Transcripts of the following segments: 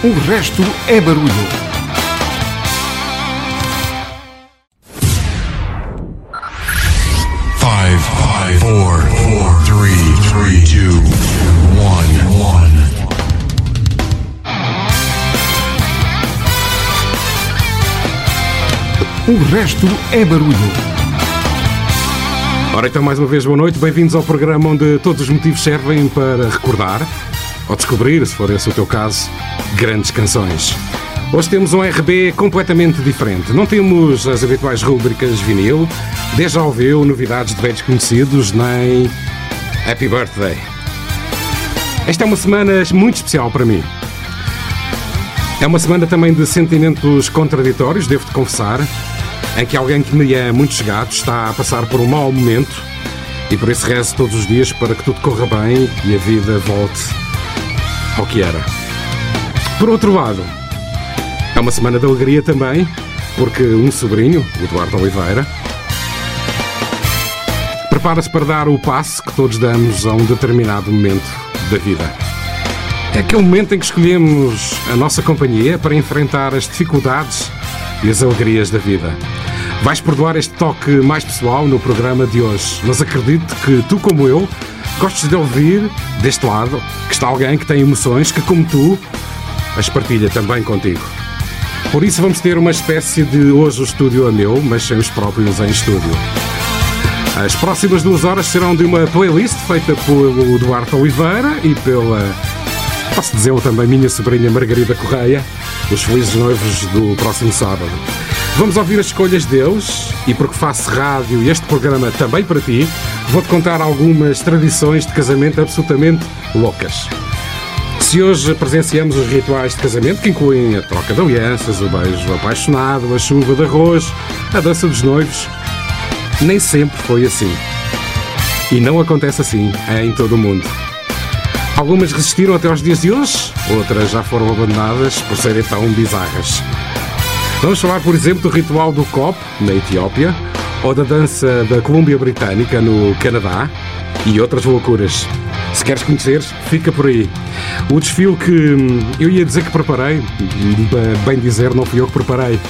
O resto é barulho. Five, five, four, four, three, three, two, one, one. O resto é barulho. Ora então, mais uma vez, boa noite. Bem-vindos ao programa onde todos os motivos servem para recordar, ou descobrir, se for esse o teu caso, grandes canções. Hoje temos um RB completamente diferente. Não temos as habituais rubricas vinil, déjà ouviu, novidades de velhos conhecidos, nem Happy Birthday. Esta é uma semana muito especial para mim. É uma semana também de sentimentos contraditórios, devo-te confessar, em que alguém que me é muito chegado está a passar por um mau momento e por isso rezo todos os dias para que tudo corra bem e a vida volte ao que era. Por outro lado, é uma semana de alegria também, porque um sobrinho, o Eduardo Oliveira, prepara-se para dar o passo que todos damos a um determinado momento da vida. É aquele momento em que escolhemos a nossa companhia para enfrentar as dificuldades e as alegrias da vida. Vais perdoar este toque mais pessoal no programa de hoje, mas acredito que tu, como eu, gostes de ouvir deste lado que está alguém que tem emoções que, como tu, as partilha também contigo. Por isso vamos ter uma espécie de hoje o estúdio é meu, mas sem os próprios em estúdio. As próximas duas horas serão de uma playlist feita pelo Duarte Oliveira e pela, posso dizer também, minha sobrinha Margarida Correia, os felizes noivos do próximo sábado. Vamos ouvir as escolhas deles e porque faço rádio e este programa também para ti, vou-te contar algumas tradições de casamento absolutamente loucas. Se hoje presenciamos os rituais de casamento, que incluem a troca de alianças, o beijo apaixonado, a chuva de arroz, a dança dos noivos, nem sempre foi assim. E não acontece assim em todo o mundo. Algumas resistiram até aos dias de hoje, outras já foram abandonadas por serem tão bizarras. Vamos falar, por exemplo, do ritual do COP, na Etiópia, ou da dança da Colômbia Britânica, no Canadá, e outras loucuras. Se queres conhecer, fica por aí. O desfile que hum, eu ia dizer que preparei, bem dizer, não fui eu que preparei.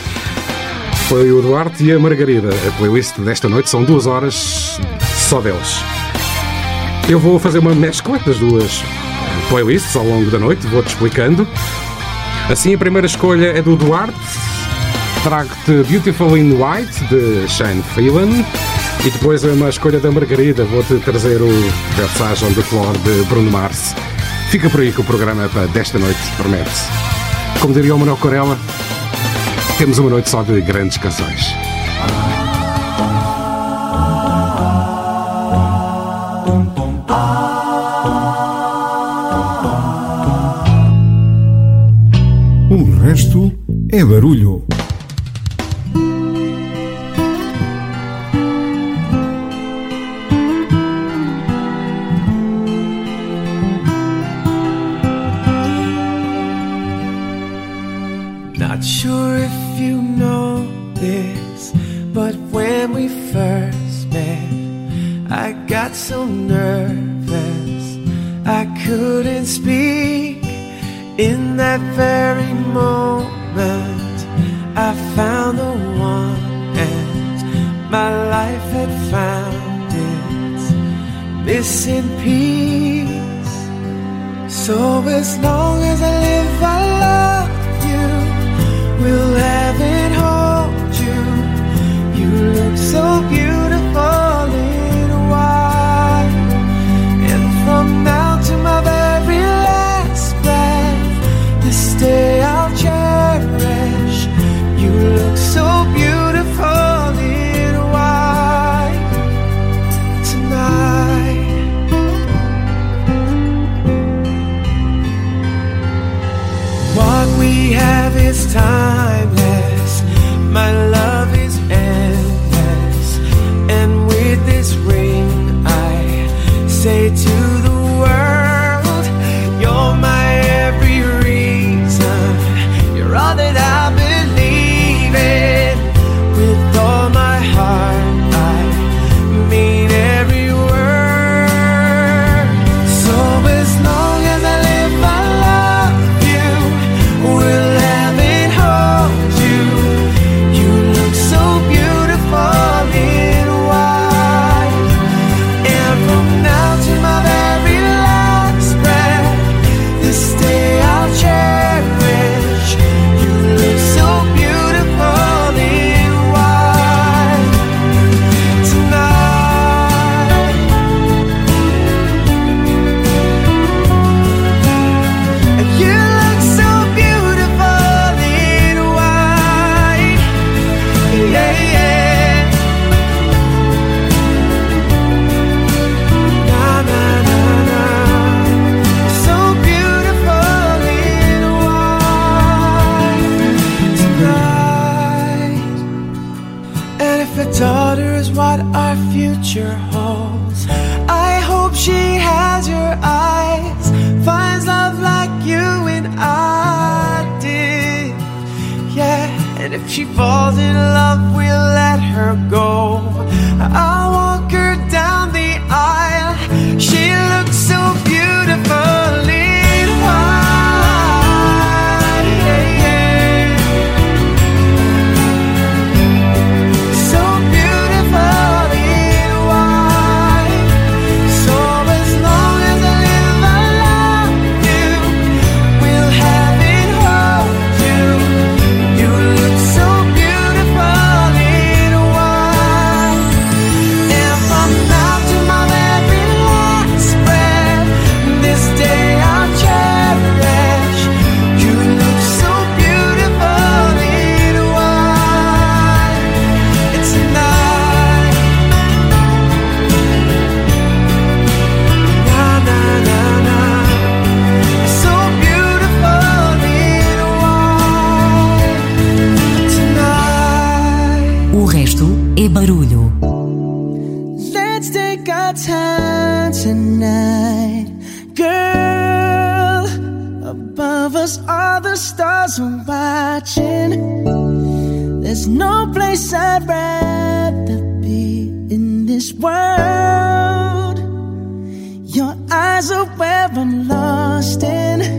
Foi o Duarte e a Margarida. A playlist desta noite são duas horas só deles. Eu vou fazer uma mescla das duas playlists ao longo da noite, vou-te explicando. Assim, a primeira escolha é do Duarte. Trago-te Beautiful in White, de Shane Phelan. E depois é uma escolha da Margarida. Vou-te trazer o Versace on the Floor, de Bruno Mars. Fica por aí que o programa para desta noite promete-se. Como diria o Manuel Corella, temos uma noite só de grandes canções. O resto é barulho. I got so nervous I couldn't speak. In that very moment, I found the one, and my life had found its missing piece. So as long as I live, I love you. Will heaven hold you? You look so beautiful world. Your eyes are where I'm lost in.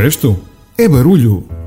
Resto é barulho.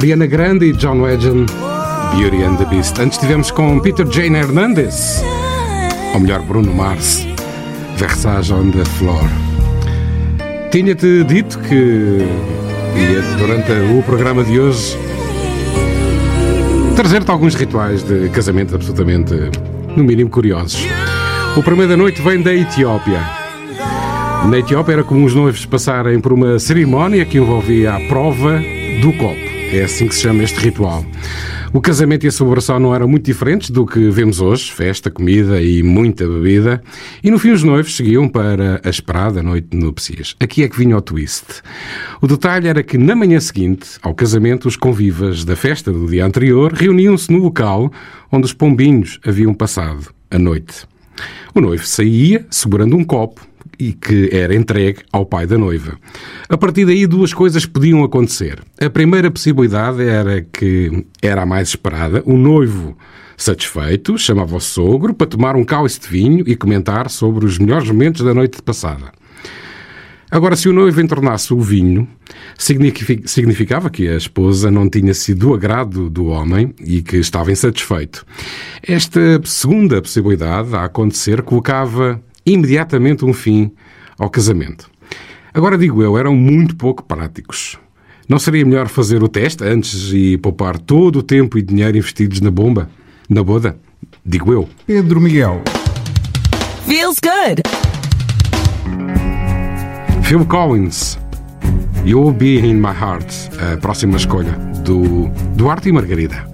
Ariana Grande e John Legend, Beauty and the Beast. Antes tivemos com Peter Jane Hernandez, ou melhor, Bruno Mars, Versace on the Floor. Tinha-te dito que ia, durante o programa de hoje, trazer-te alguns rituais de casamento absolutamente, no mínimo, curiosos. O primeiro da noite vem da Etiópia. Na Etiópia era comum os noivos passarem por uma cerimónia que envolvia a prova do copo. É assim que se chama este ritual. O casamento e a celebração não eram muito diferentes do que vemos hoje: festa, comida e muita bebida. E no fim, os noivos seguiam para a esperada noite de núpcias. Aqui é que vinha o twist. O detalhe era que na manhã seguinte ao casamento, os convivas da festa do dia anterior reuniam-se no local onde os pombinhos haviam passado a noite. O noivo saía segurando um copo e que era entregue ao pai da noiva. A partir daí, duas coisas podiam acontecer. A primeira possibilidade era que era a mais esperada: o noivo, satisfeito, chamava o sogro para tomar um cálice de vinho e comentar sobre os melhores momentos da noite passada. Agora, se o noivo entornasse o vinho, signifi- significava que a esposa não tinha sido do agrado do homem e que estava insatisfeito. Esta segunda possibilidade a acontecer colocava imediatamente um fim ao casamento. Agora digo eu, eram muito pouco práticos. Não seria melhor fazer o teste antes e poupar todo o tempo e dinheiro investidos na bomba? Na boda? Digo eu. Pedro Miguel. Feels good. Phil Collins, You'll Be In My Heart, a próxima escolha do Duarte e Margarida.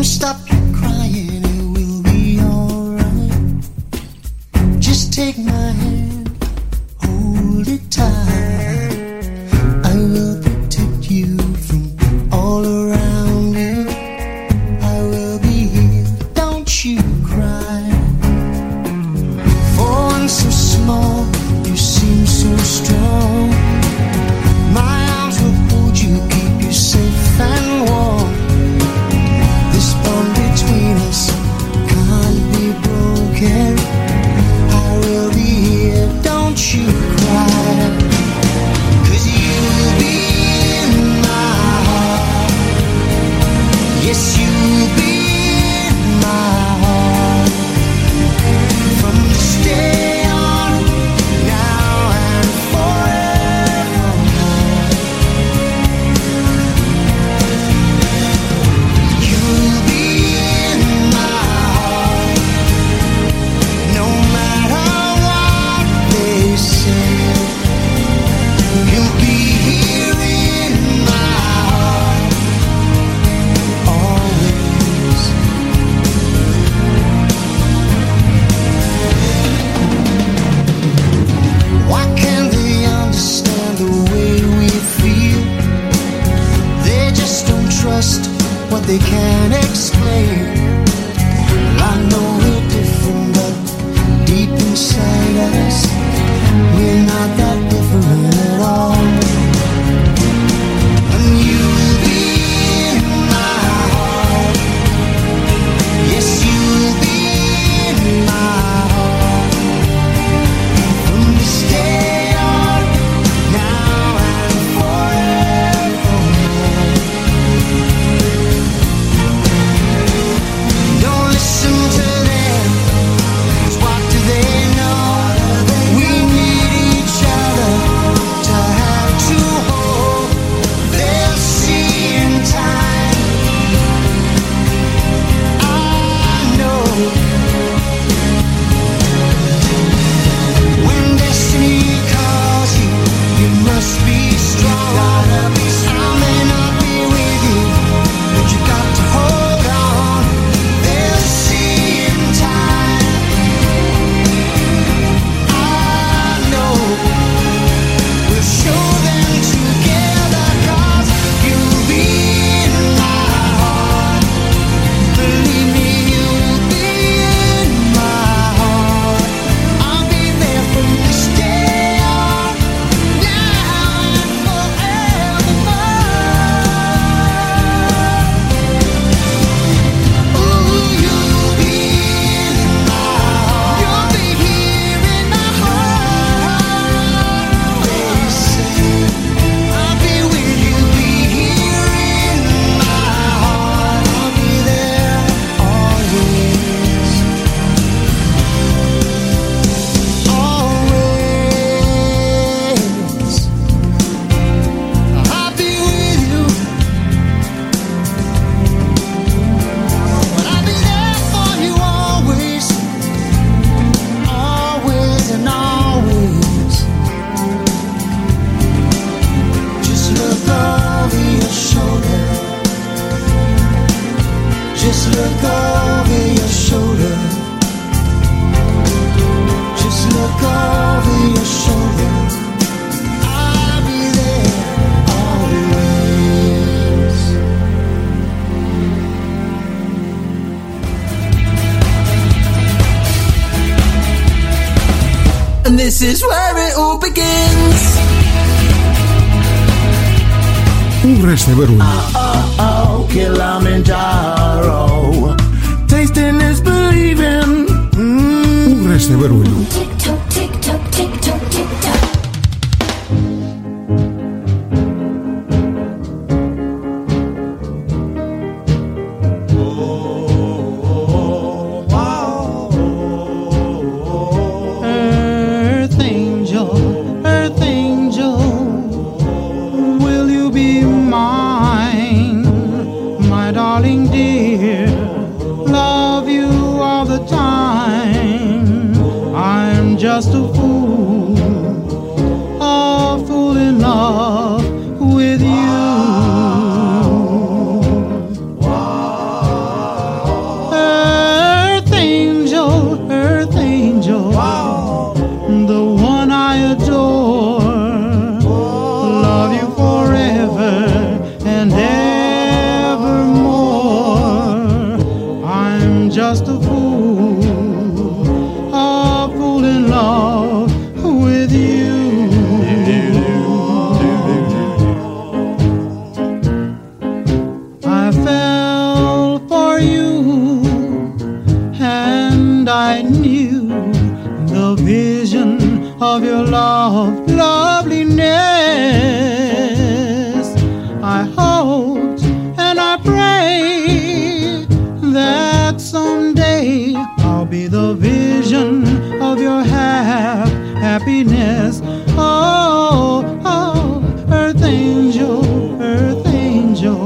explain. Take my hand, hold it tight.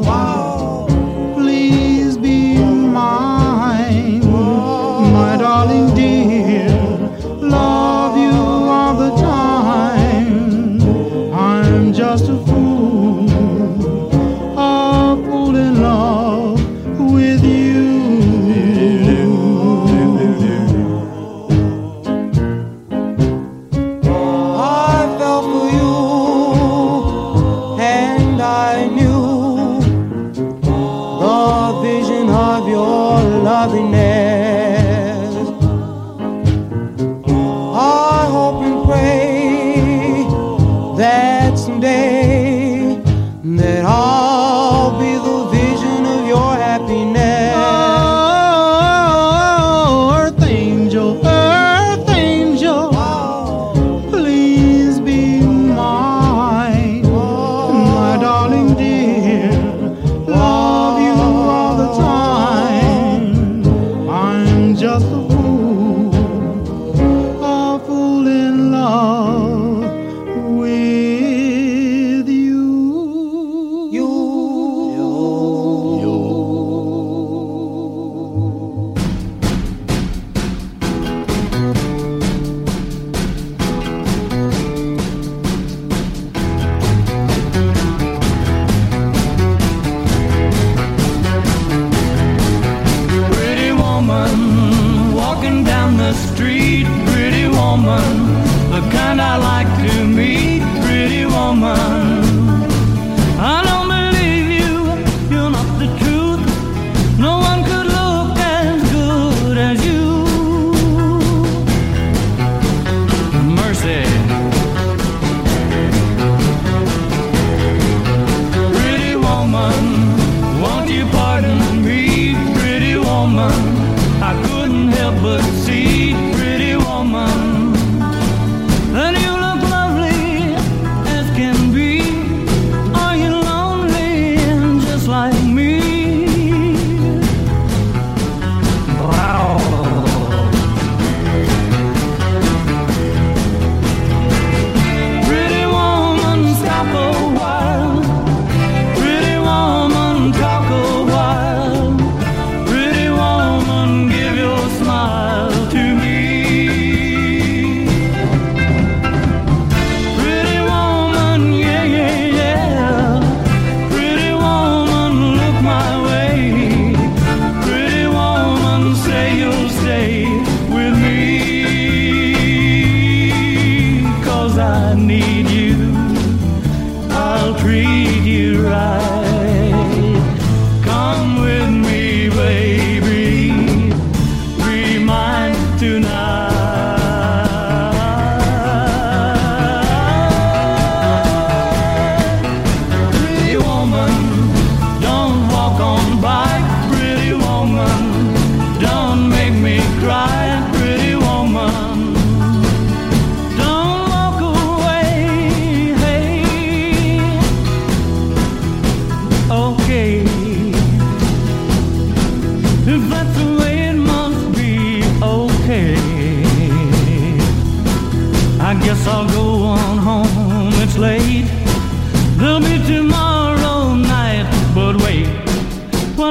Angel.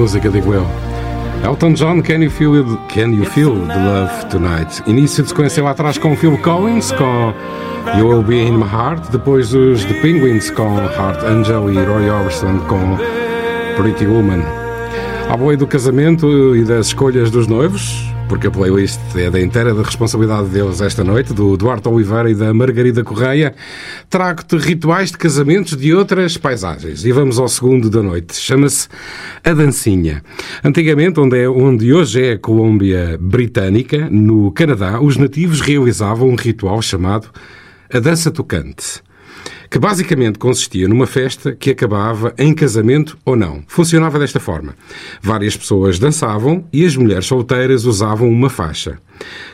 música, digo eu. Elton John, Can You Feel, It- Can you feel the Love Tonight? Início de sequência lá atrás com Phil Collins, com You Will Be In My Heart. Depois os The Penguins com Heart Angel e Roy Orbison com Pretty Woman. À boia do casamento e das escolhas dos noivos, porque a playlist é da inteira da responsabilidade deles esta noite, do Duarte Oliveira e da Margarida Correia, trago-te rituais de casamentos de outras paisagens. E vamos ao segundo da noite. Chama-se A Dancinha. Antigamente, onde, é, onde hoje é a Colômbia Britânica, no Canadá, os nativos realizavam um ritual chamado a Dança Tocante que basicamente consistia numa festa que acabava em casamento ou não. Funcionava desta forma. Várias pessoas dançavam e as mulheres solteiras usavam uma faixa.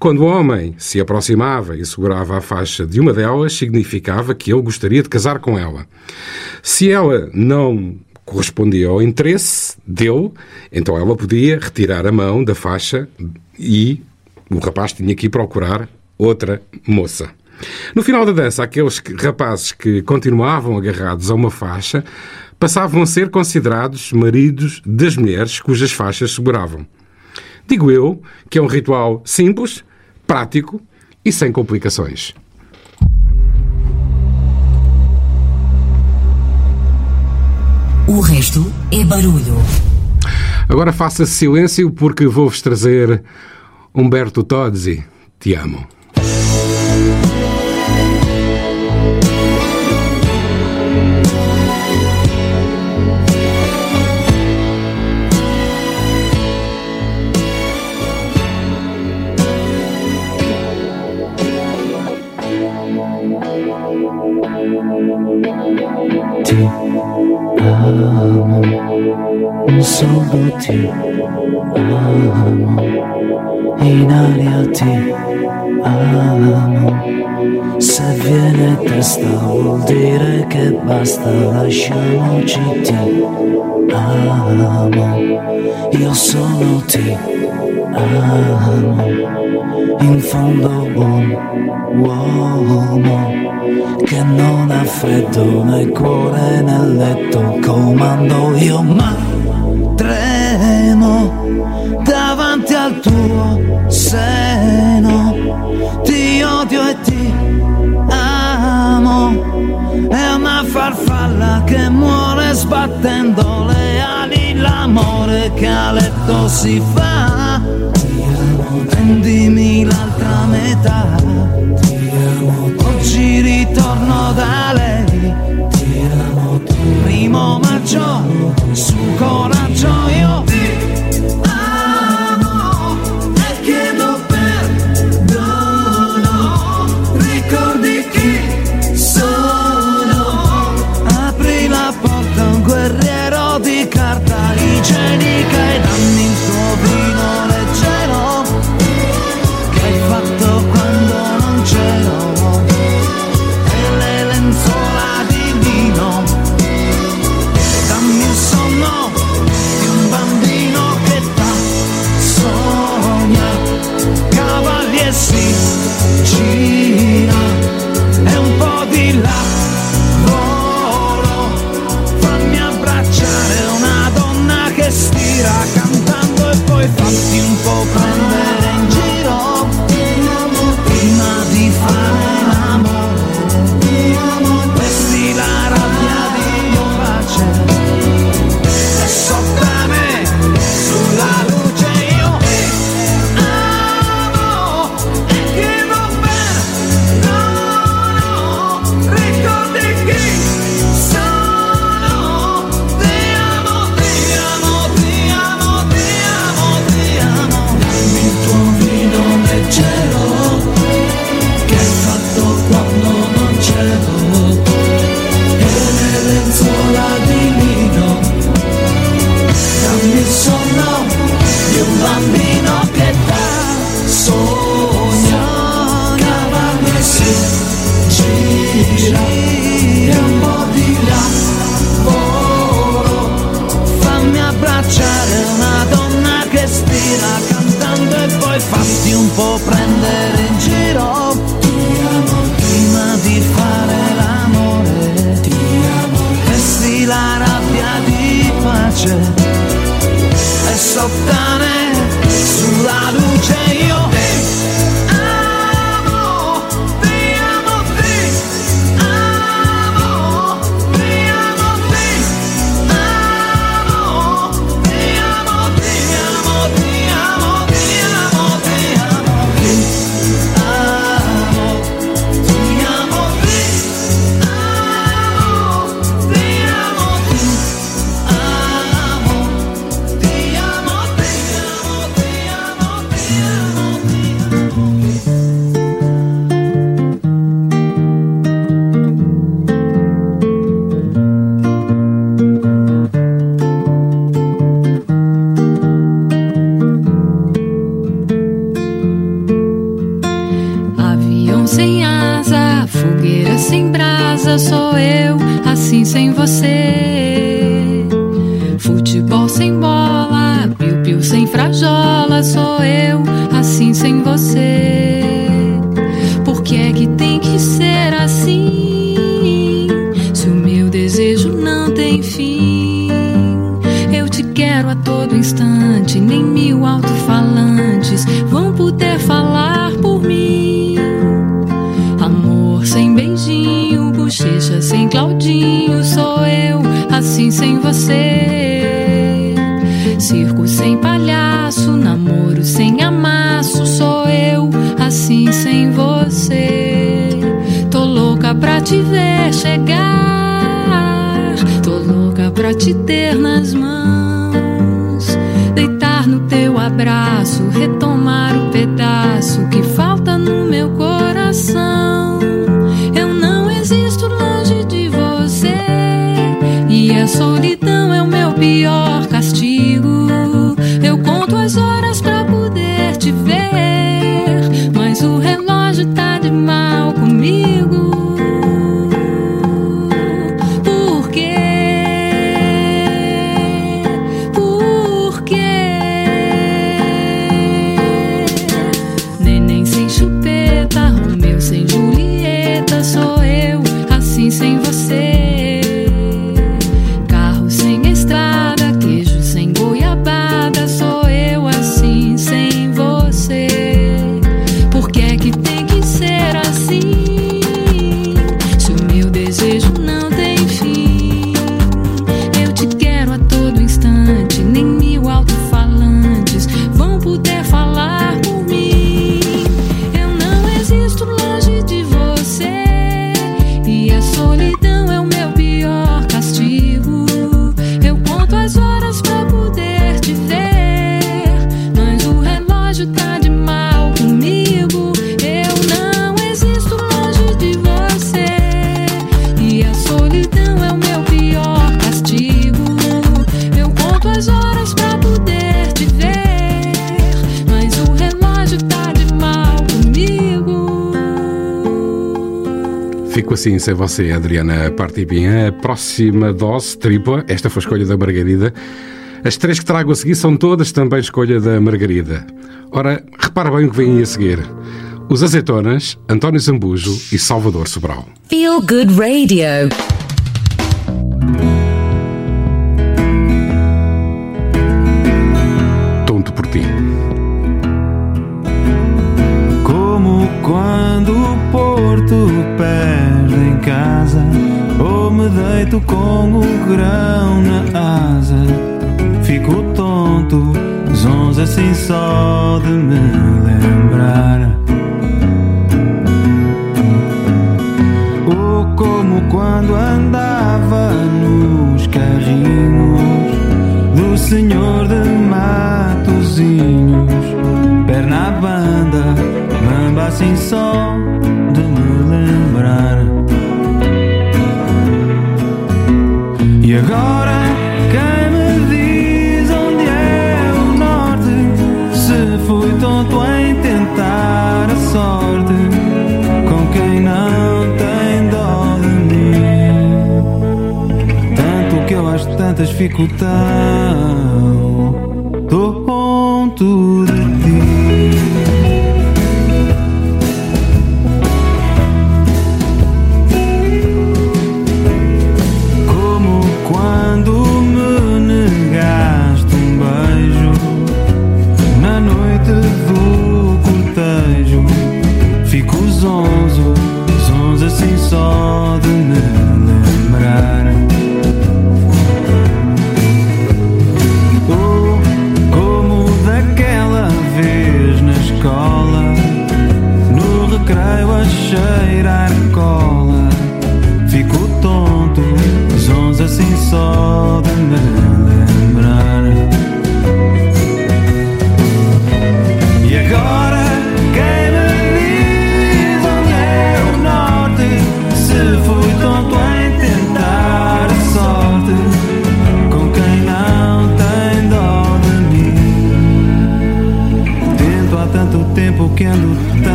Quando o homem se aproximava e segurava a faixa de uma delas, significava que ele gostaria de casar com ela. Se ela não correspondia ao interesse dele, então ela podia retirar a mão da faixa e o rapaz tinha que ir procurar outra moça. No final da dança, aqueles que- rapazes que continuavam agarrados a uma faixa passavam a ser considerados maridos das mulheres cujas faixas seguravam. Digo eu que é um ritual simples, prático e sem complicações. O resto é barulho. Agora faça silêncio porque vou-vos trazer Humberto Tozzi. Te amo. Amo, solo ti amo, in aria ti amo. Se viene testa vuol dire che basta, lasciamoci ti amo, io sono ti amo, in fondo buon uomo che non ha freddo nel cuore nel letto comando io ma tremo davanti al tuo seno. Ti odio e ti amo è una farfalla che muore sbattendo le ali. L'amore che a letto si fa prendimi l'altra metà Oggi ritorno da lei. Primo maggio Su coraggio io assim sem você, Adriana Partibinha. A próxima dose, tripla, esta foi a escolha da Margarida. As três que trago a seguir são todas também escolha da Margarida. Ora, repara bem o que vem a seguir. Os Azeitonas, António Zambujo e Salvador Sobral. Feel Good Radio.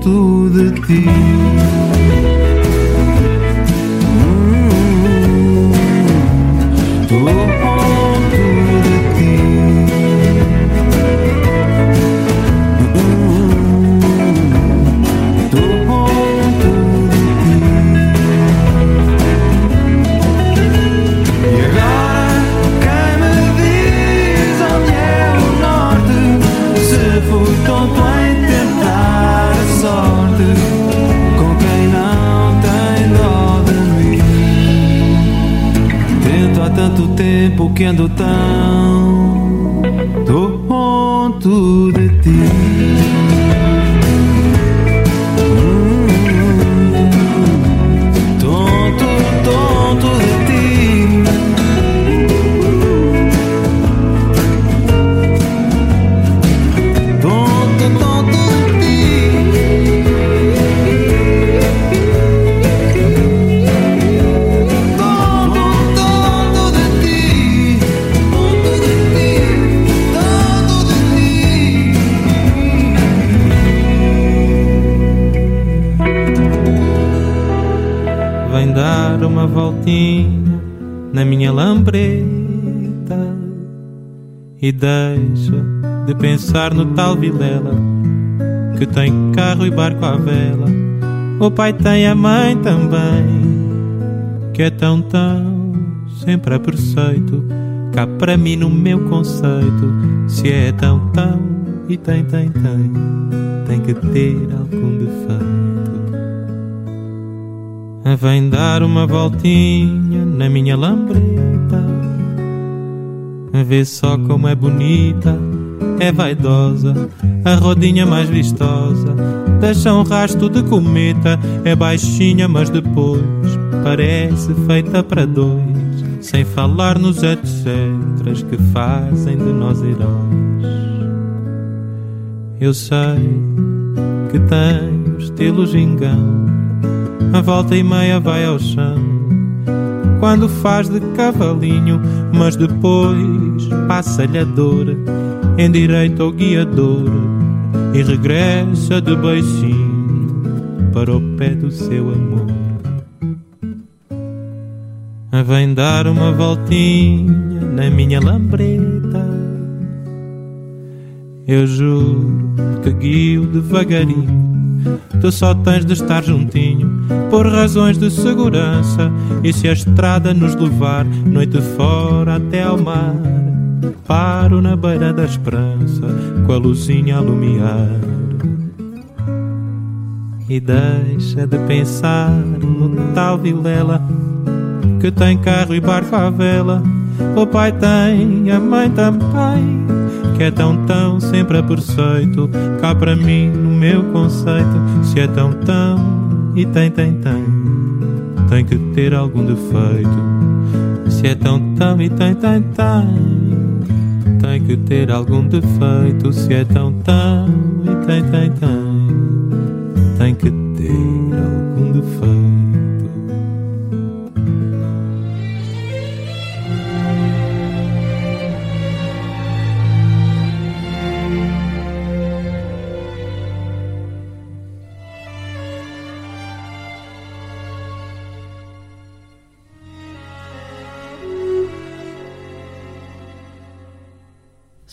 Tonto de ti. E deixa de pensar no tal Vilela que tem carro e barco à vela. O pai tem a mãe também, que é tão tão sempre a preceito. Cá para mim no meu conceito, se é tão tão e tem tem tem, tem que ter algum defeito. Vem dar uma voltinha na minha lambreta Vê só como é bonita, é vaidosa, a rodinha mais vistosa. Deixa um rasto de cometa, é baixinha, mas depois parece feita para dois. Sem falar nos etcéteras que fazem de nós heróis. Eu sei que tem estilo gingão, a volta e meia vai ao chão quando faz de cavalinho, mas depois passa-lhe a dor, endireita o guiador e regressa de beicinho para o pé do seu amor. Vem dar uma voltinha na minha lambreta. Eu juro que guio devagarinho Tu só tens de estar juntinho por razões de segurança. E se a estrada nos levar noite fora até ao mar, paro na beira da esperança com a luzinha a lumiar. E deixa de pensar no tal Vilela que tem carro e barco à vela. O pai tem, a mãe também que é tão tão sempre a preceito cá para mim no meu conceito se é tão tão e tem tem tem tem que ter algum defeito. Se é tão tão e tem tem tem. Tem que ter algum defeito. Se é tão tão e tem tem tem. Tem que ter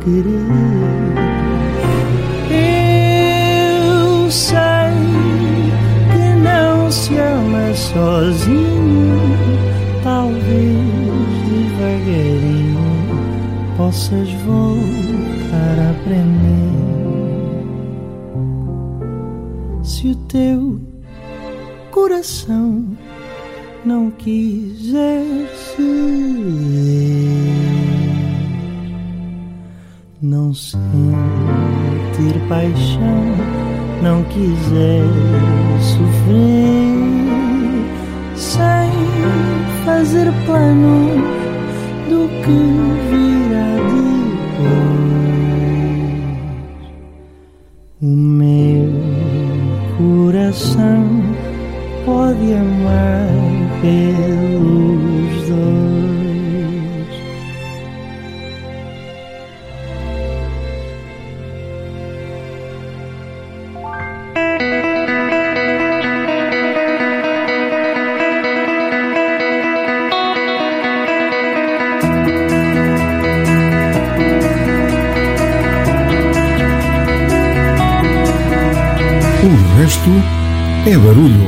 querer. paixão não quiser sofrer. Sem fazer plano do que Oruro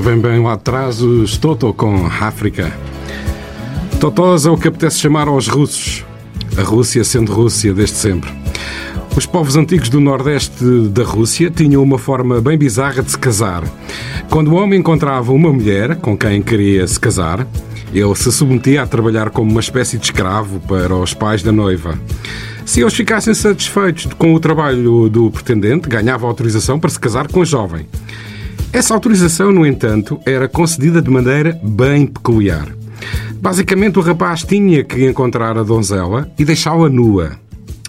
vem bem lá atrás, os Toto com África. Totós é o que apetece chamar aos russos. A Rússia sendo Rússia desde sempre. Os povos antigos do Nordeste da Rússia tinham uma forma bem bizarra de se casar. Quando o homem encontrava uma mulher com quem queria se casar, ele se submetia a trabalhar como uma espécie de escravo para os pais da noiva. Se eles ficassem satisfeitos com o trabalho do pretendente, ganhava autorização para se casar com a jovem. Essa autorização, no entanto, era concedida de maneira bem peculiar. Basicamente, o rapaz tinha que encontrar a donzela e deixá-la nua.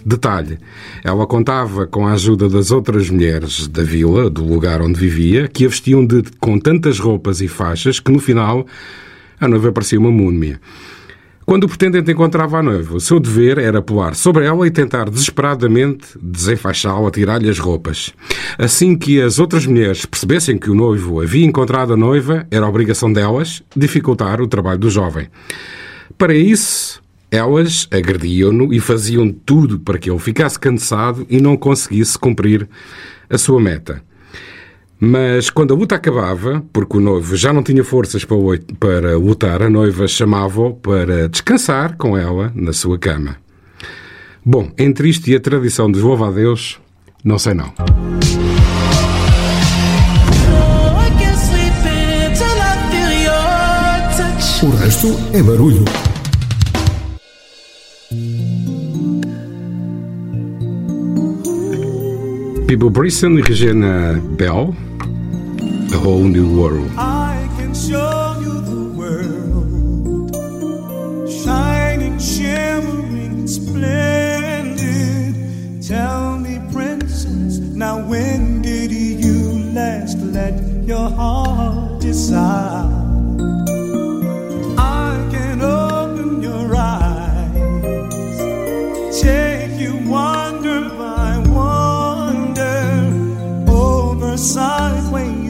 Detalhe: ela contava com a ajuda das outras mulheres da vila, do lugar onde vivia, que a vestiam de, com tantas roupas e faixas que no final a noiva parecia uma múmia. Quando o pretendente encontrava a noiva, o seu dever era pular sobre ela e tentar desesperadamente desenfaixá-la, tirar-lhe as roupas. Assim que as outras mulheres percebessem que o noivo havia encontrado a noiva, era obrigação delas dificultar o trabalho do jovem. Para isso, elas agrediam-no e faziam tudo para que ele ficasse cansado e não conseguisse cumprir a sua meta. Mas quando a luta acabava, porque o noivo já não tinha forças para, lutar, a noiva chamava-o para descansar com ela na sua cama. Bom, entre isto e a tradição dos louva-a-Deus, não sei não. O resto é barulho. People Brisson e Regina Bell, A Whole New World. I can show you the world, shining, shimmering, splendid. Tell me, princess, now when did you last let your heart decide? I can open your eyes, take you wonder by wonder, over sideways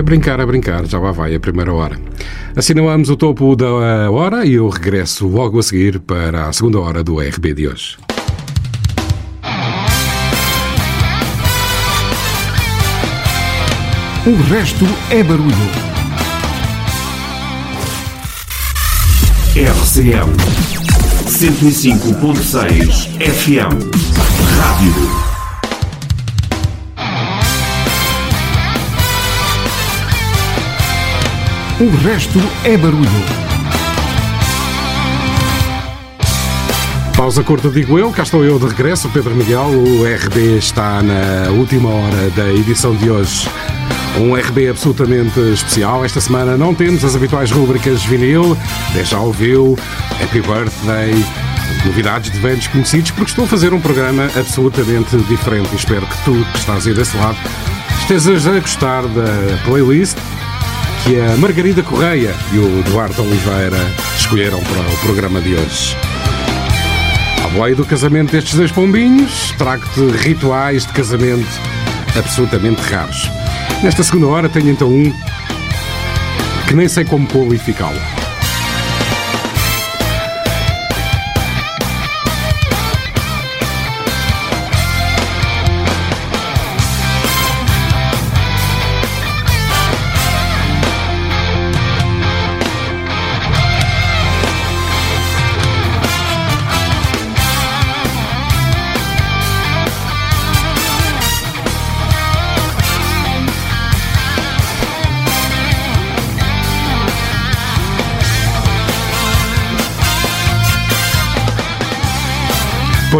a brincar, a brincar, já lá vai a primeira hora. Assinalamos o topo da hora e eu regresso logo a seguir para a segunda hora do RB de hoje. O resto é barulho. RCM 105.6 FM Rádio O resto é barulho. Pausa curta, digo eu, cá estou eu de regresso, Pedro Miguel. O RB está na última hora da edição de hoje. Um RB absolutamente especial. Esta semana não temos as habituais rúbricas vinil, já ouviu, Happy Birthday, novidades de velhos conhecidos, porque estou a fazer um programa absolutamente diferente. Espero que tu, que estás aí desse lado, estejas a gostar da playlist que a Margarida Correia e o Duarte Oliveira escolheram para o programa de hoje. A boia do casamento destes dois pombinhos, trago-te rituais de casamento absolutamente raros. Nesta segunda hora tenho então um que nem sei como qualificá-lo.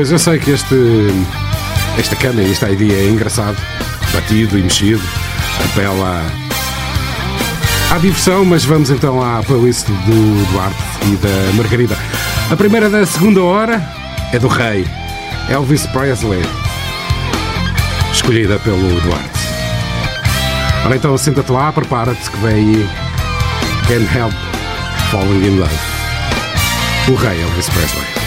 Pois eu sei que este esta cama, esta ideia é engraçado, batido e mexido, apela à diversão, mas vamos então à playlist do Duarte e da Margarida. A primeira da segunda hora é do Rei, Elvis Presley, escolhida pelo Duarte. Ora então, senta-te lá, prepara-te que vem aí Can't Help Falling in Love. O Rei Elvis Presley.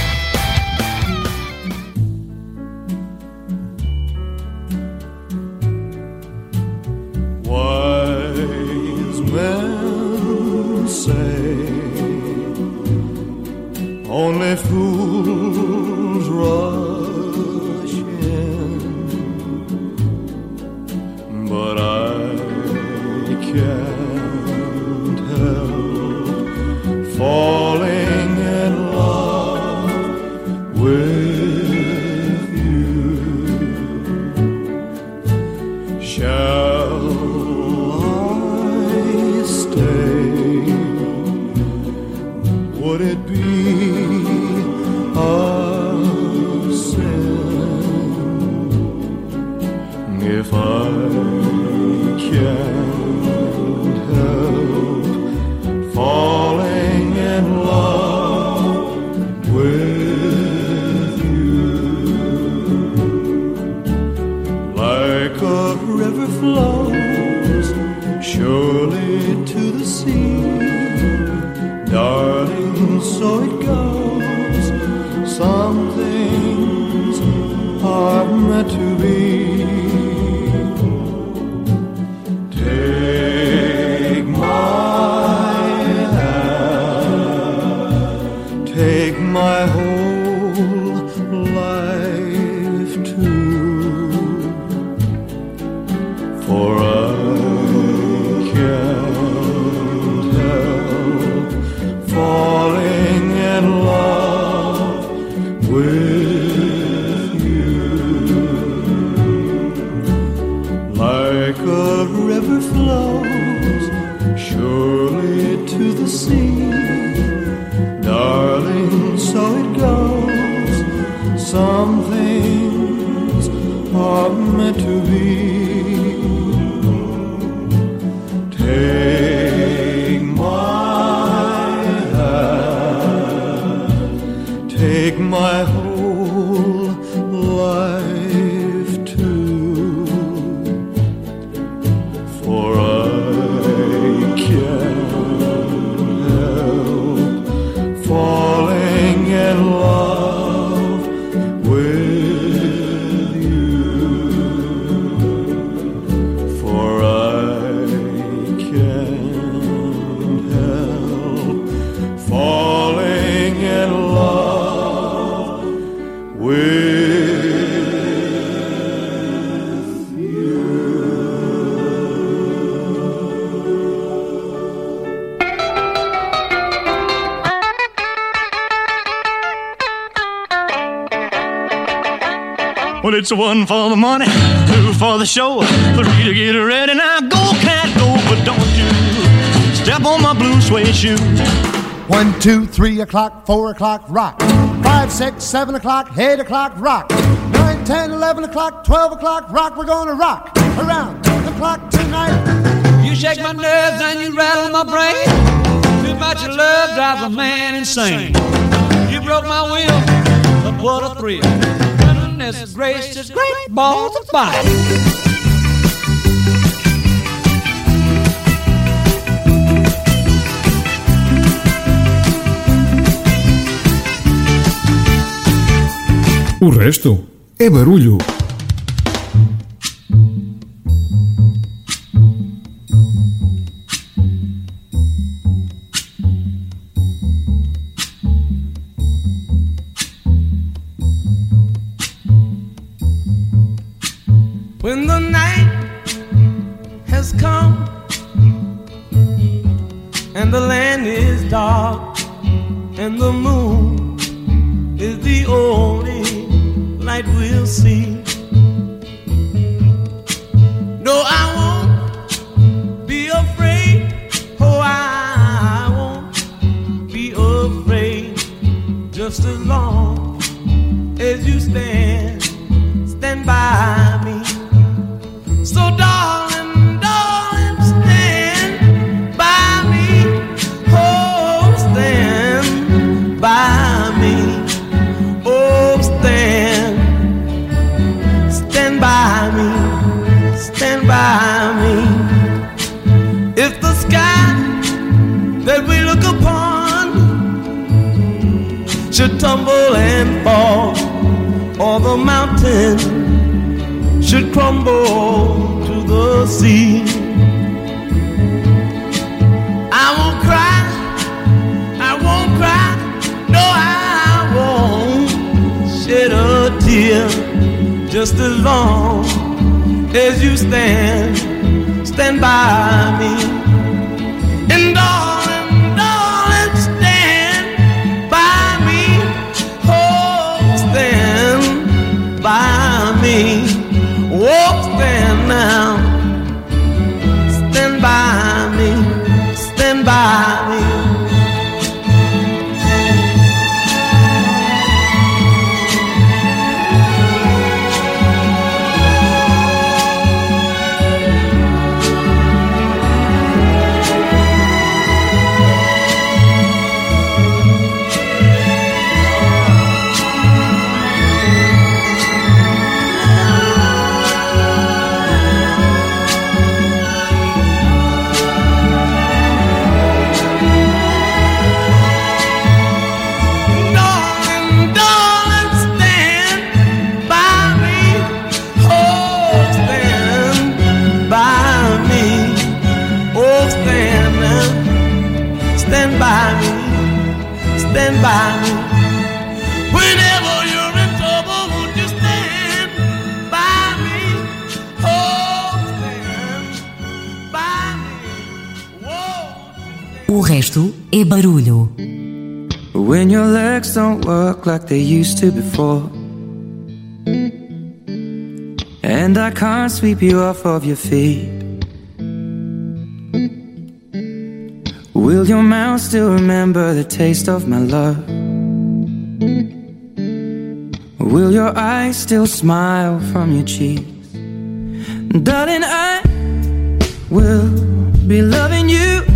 It's one for the money, two for the show, three to get ready. Now go, cat, go, but don't you step on my blue suede shoe. One, two, three o'clock, four o'clock, rock. Five, six, seven o'clock, eight o'clock, rock. Nine, ten, eleven o'clock, twelve o'clock, rock. We're gonna rock around the clock tonight. You shake my nerves and you rattle my brain. Too much love drives a man insane. You broke my will, but what a thrill. Goodness gracious, great balls of fire. O resto é barulho. Sweep you off of your feet. Will your mouth still remember the taste of my love? Will your eyes still smile from your cheeks? Darling, I will be loving you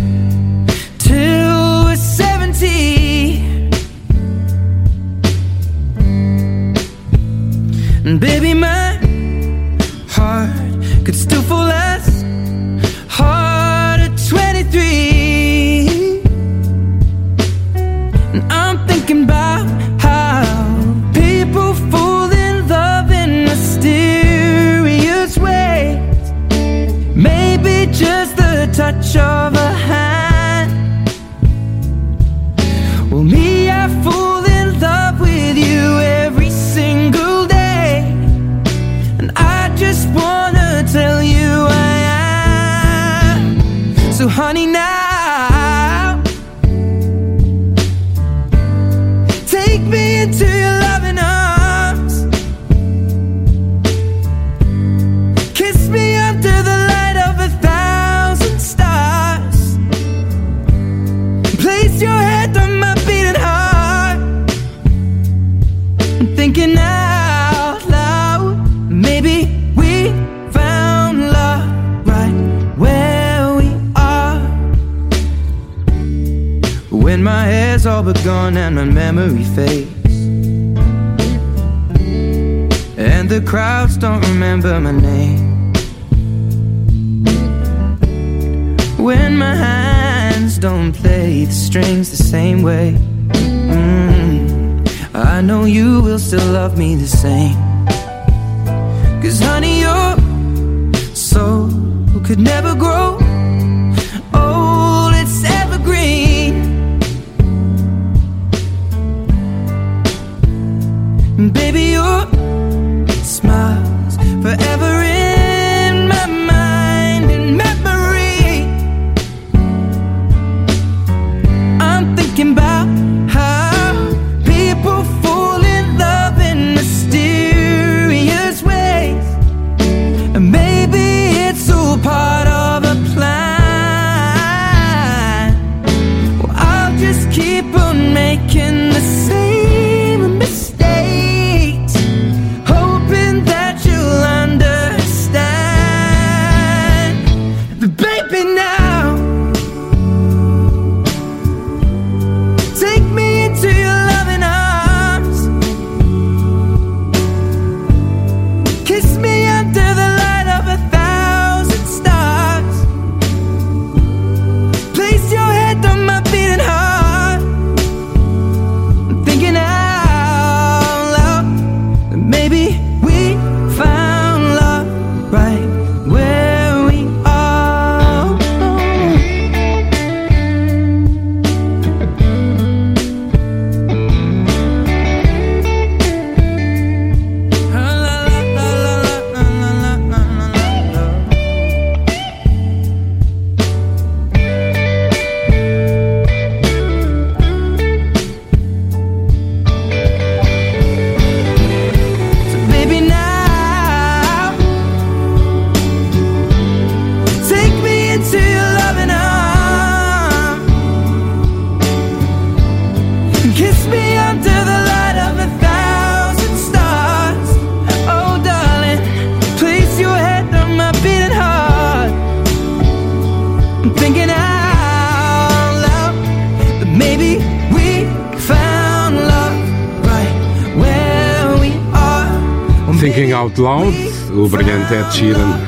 Loud, o brilhante Ed Sheeran.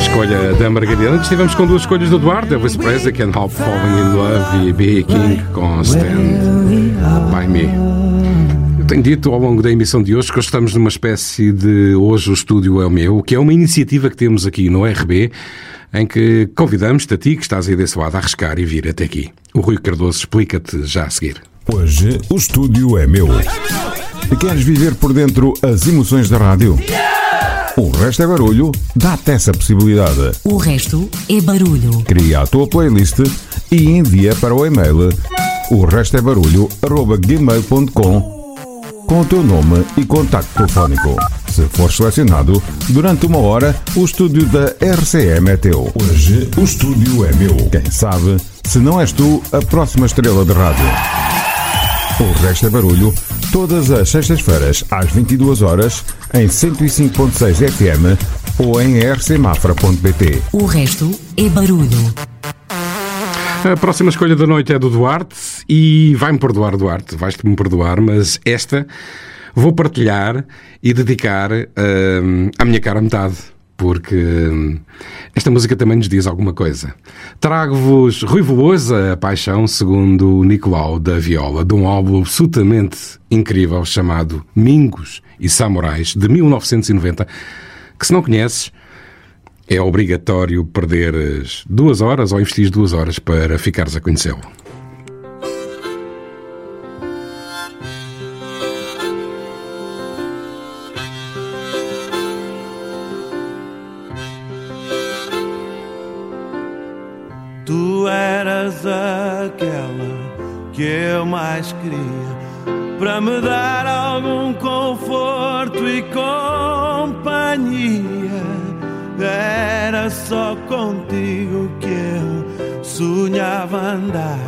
Escolha da Margarida. Antes estivemos com duas escolhas do Eduardo, Elvis Presley, Can't Help Falling in Love e B.A. King com Stand By Me. Eu tenho dito ao longo da emissão de hoje que hoje estamos numa espécie de Hoje o Estúdio é o Meu, que é uma iniciativa que temos aqui no RB, em que convidamos-te a ti que estás aí desse lado a arriscar e vir até aqui. O Rui Cardoso explica-te já a seguir. Hoje o estúdio é meu. Queres viver por dentro as emoções da rádio? O resto é barulho, dá-te essa possibilidade. O resto é barulho. Cria a tua playlist e envia para o e-mail o resto é barulho gmail.com com o teu nome e contacto telefónico. Se for selecionado, durante uma hora, o estúdio da RCM é teu. Hoje o estúdio é meu. Quem sabe, se não és tu, a próxima estrela de rádio. O resto é barulho, todas as sextas-feiras às 22 horas em 105.6 FM ou em rcmafra.pt. O resto é barulho. A próxima escolha da noite é do Duarte e vai-me perdoar, Duarte, vais-te-me perdoar, mas esta vou partilhar e dedicar hum, à minha cara metade, porque hum, esta música também nos diz alguma coisa. Trago-vos Rui Veloso, a paixão, segundo Nicolau da Viola, de um álbum absolutamente incrível chamado Mingos e Samurais, de 1990, que se não conheces, é obrigatório perderes duas horas ou investir duas horas para ficares a conhecê-lo. Mais queria para me dar algum conforto e companhia. Era só contigo que eu sonhava andar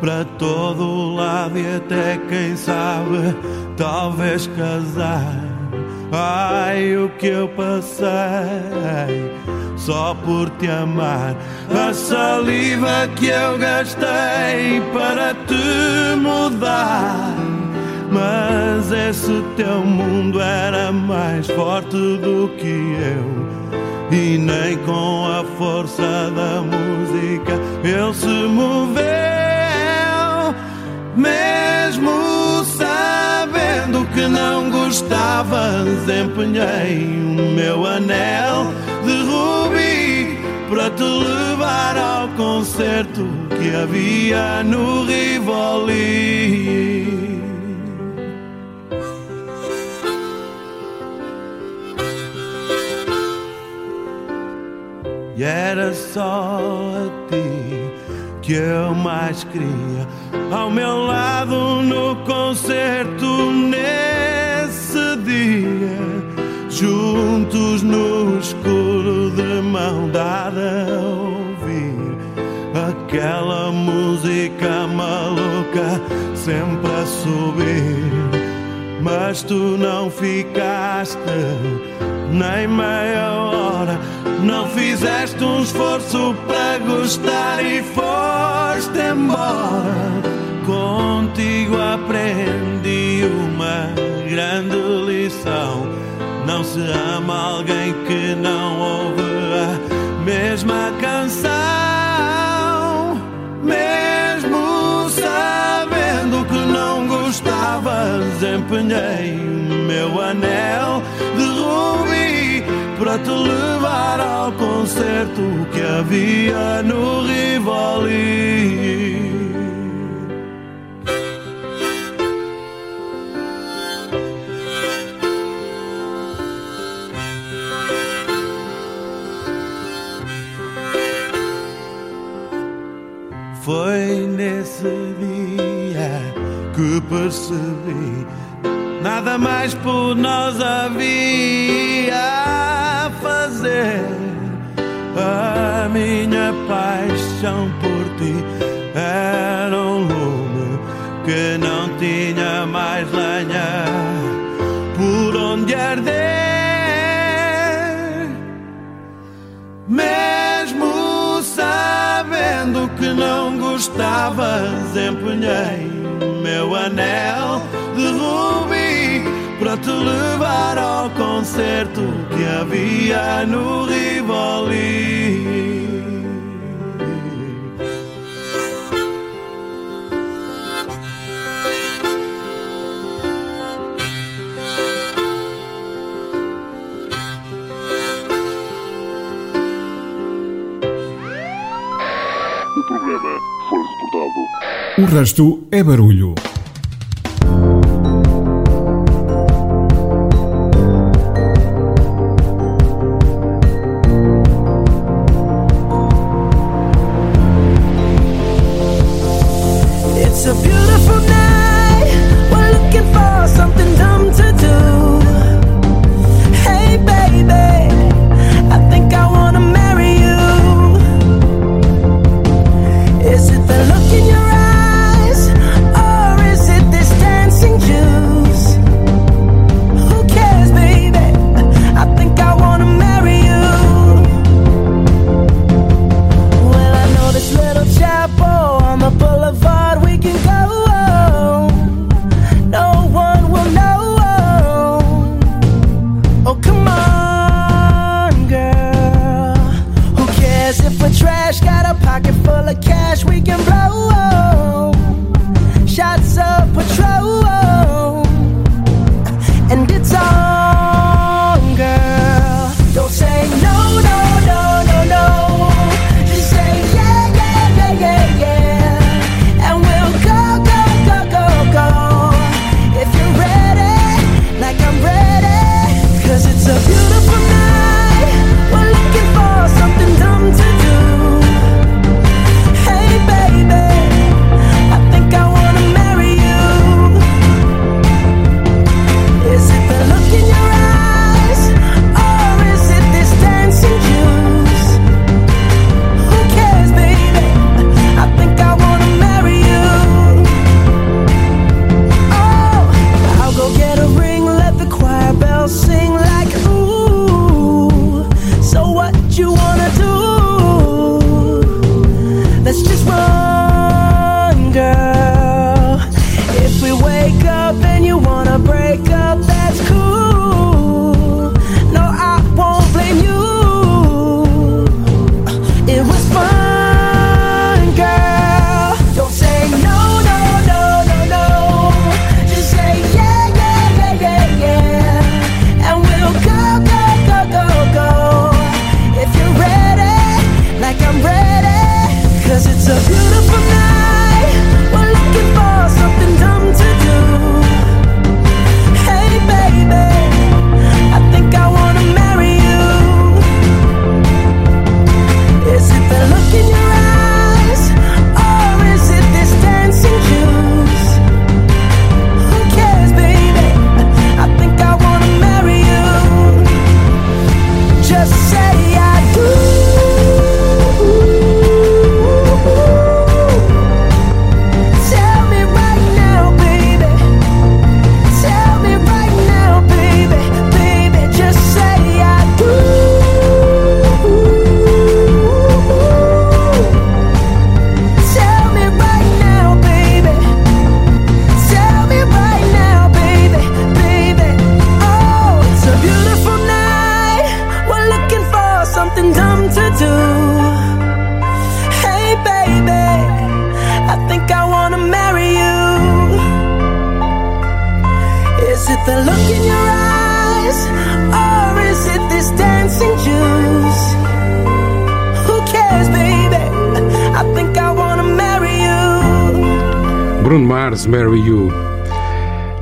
para todo lado e até quem sabe talvez casar. Ai, o que eu passei só por te amar. A saliva que eu gastei para te mudar. Mas esse teu mundo era mais forte do que eu. E nem com a força da música ele se moveu. Mesmo sabendo que não gostavas, empenhei o meu anel de rubi para te levar ao concerto que havia no Rivoli. E era só a ti que eu mais queria ao meu lado no concerto nesse dia, juntos no escuro de mão dada ouvir aquela música maluca sempre a subir. Mas tu não ficaste nem meia hora. Não fizeste um esforço para gostar e foste embora. Contigo aprendi uma grande lição. Não se ama alguém que não ouve a mesma canção. Mesmo sabendo que não gostavas, empenhei o meu anel de rubi para te levar ao concerto que havia no Rivoli. Percebi nada mais por nós havia a fazer. A minha paixão por ti era um lume que não tinha mais lenha por onde arder. Mesmo sabendo que não gostavas, empenhei meu anel de rubi para te levar ao concerto que havia no Rivoli. O programa foi reportado. O resto é barulho.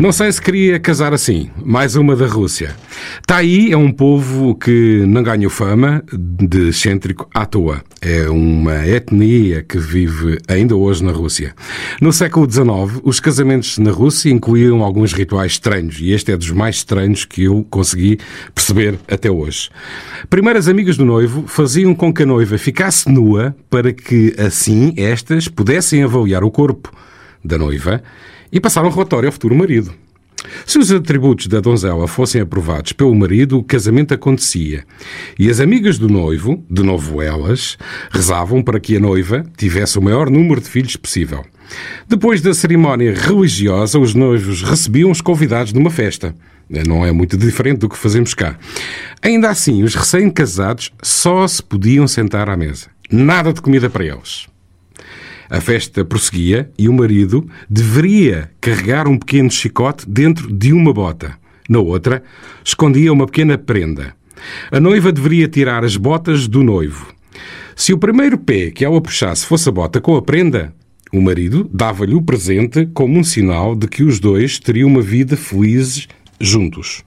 Não sei se queria casar assim. Mais uma da Rússia. Está aí é um povo que não ganhou fama de excêntrico à toa. É uma etnia que vive ainda hoje na Rússia. No século XIX, os casamentos na Rússia incluíam alguns rituais estranhos e este é dos mais estranhos que eu consegui perceber até hoje. Primeiro, as amigas do noivo faziam com que a noiva ficasse nua para que assim estas pudessem avaliar o corpo da noiva e passar um relatório ao futuro marido. Se os atributos da donzela fossem aprovados pelo marido, o casamento acontecia. E as amigas do noivo, de novo elas, rezavam para que a noiva tivesse o maior número de filhos possível. Depois da cerimónia religiosa, os noivos recebiam os convidados numa festa. Não é muito diferente do que fazemos cá. Ainda assim, os recém-casados só se podiam sentar à mesa. Nada de comida para eles. A festa prosseguia e o marido deveria carregar um pequeno chicote dentro de uma bota. Na outra, escondia uma pequena prenda. A noiva deveria tirar as botas do noivo. Se o primeiro pé que ela puxasse fosse a bota com a prenda, o marido dava-lhe o presente como um sinal de que os dois teriam uma vida felizes juntos.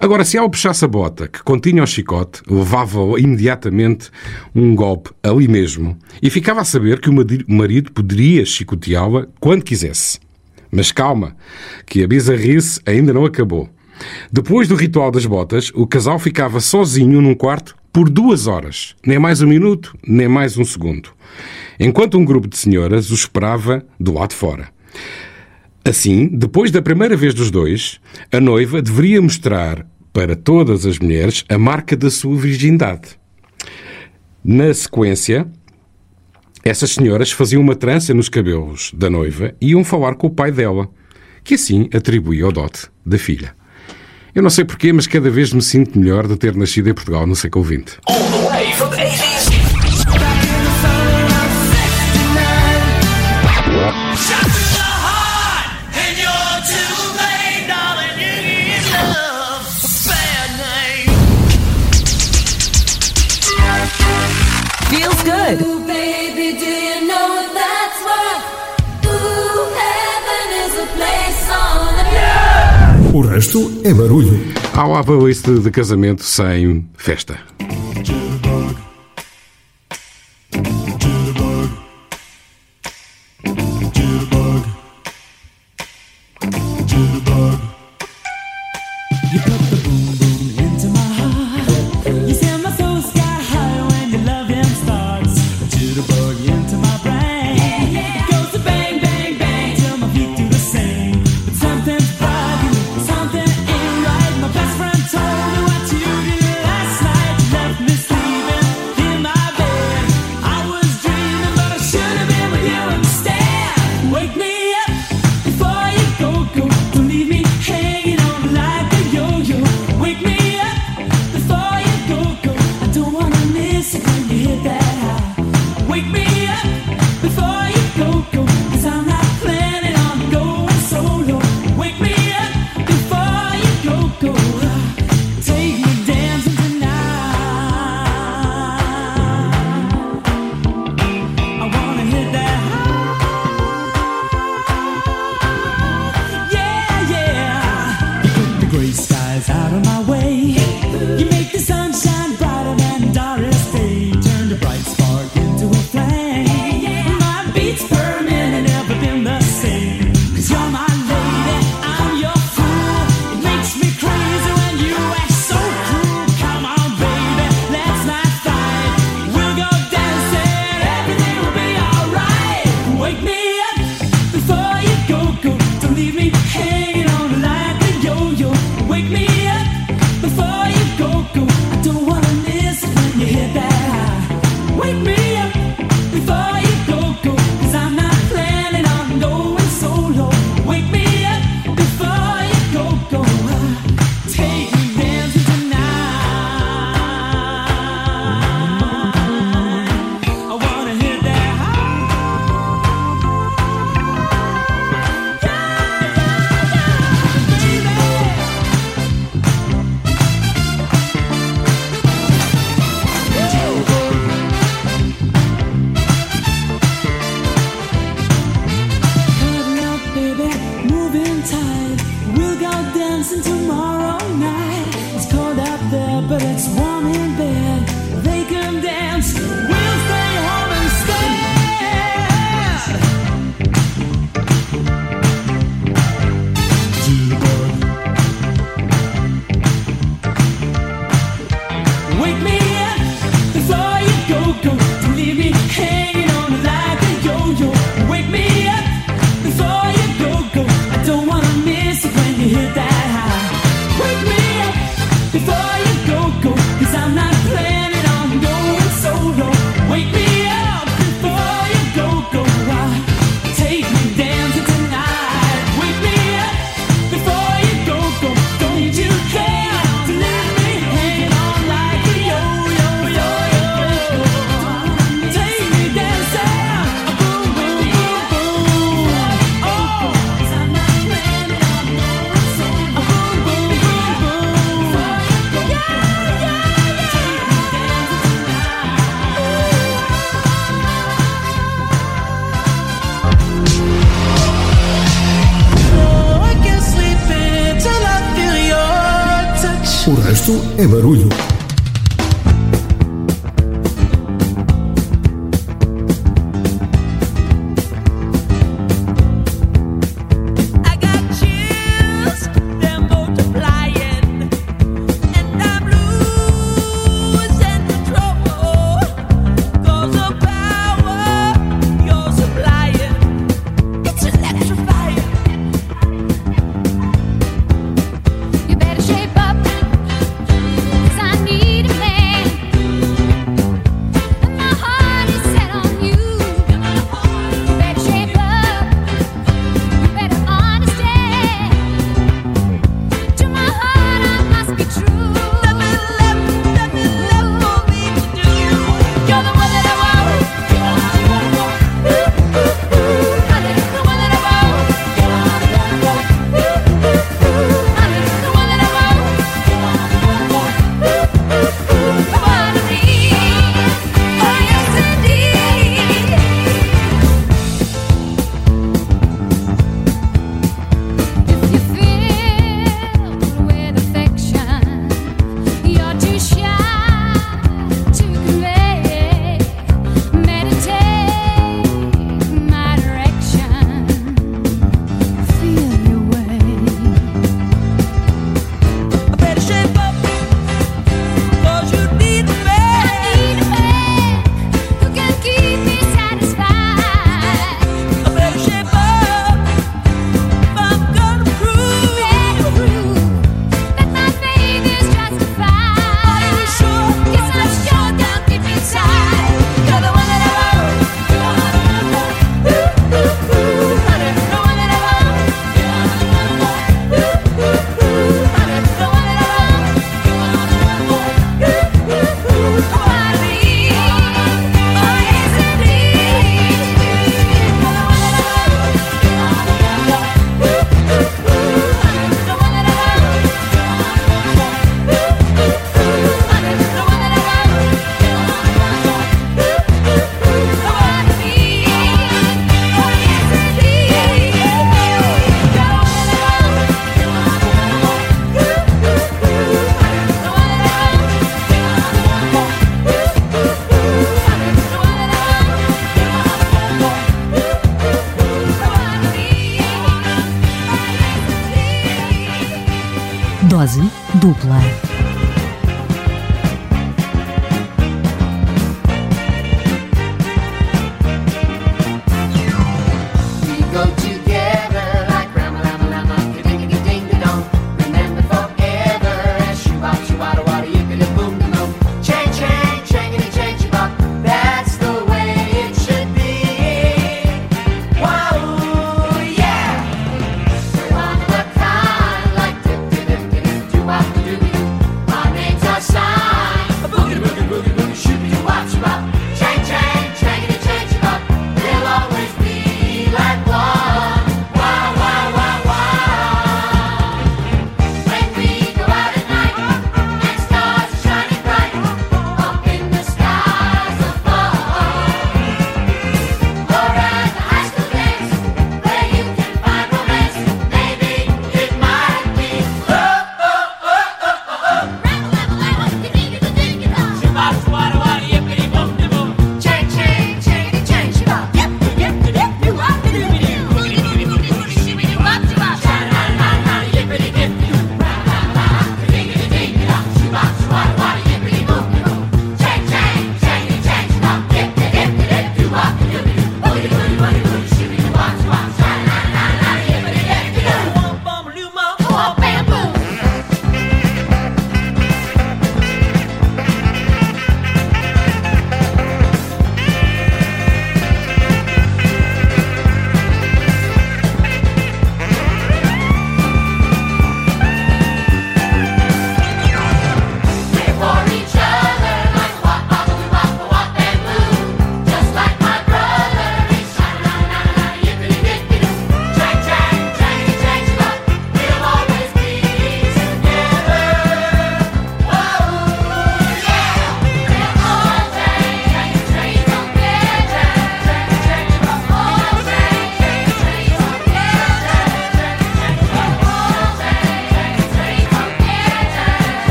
Agora, se ela puxasse a bota que continha o chicote, levava imediatamente um golpe ali mesmo e ficava a saber que o marido poderia chicoteá-la quando quisesse. Mas calma, que a bizarrice ainda não acabou. Depois do ritual das botas, o casal ficava sozinho num quarto por duas horas. Nem mais um minuto, nem mais um segundo. Enquanto um grupo de senhoras o esperava do lado de fora. Assim, depois da primeira vez dos dois, a noiva deveria mostrar para todas as mulheres a marca da sua virgindade. Na sequência, essas senhoras faziam uma trança nos cabelos da noiva e iam falar com o pai dela, que assim atribuía o dote da filha. Eu não sei porquê, mas cada vez me sinto melhor de ter nascido em Portugal no século XX. O resto é barulho. Há lá playlist de casamento sem festa. Touch. O resto é barulho.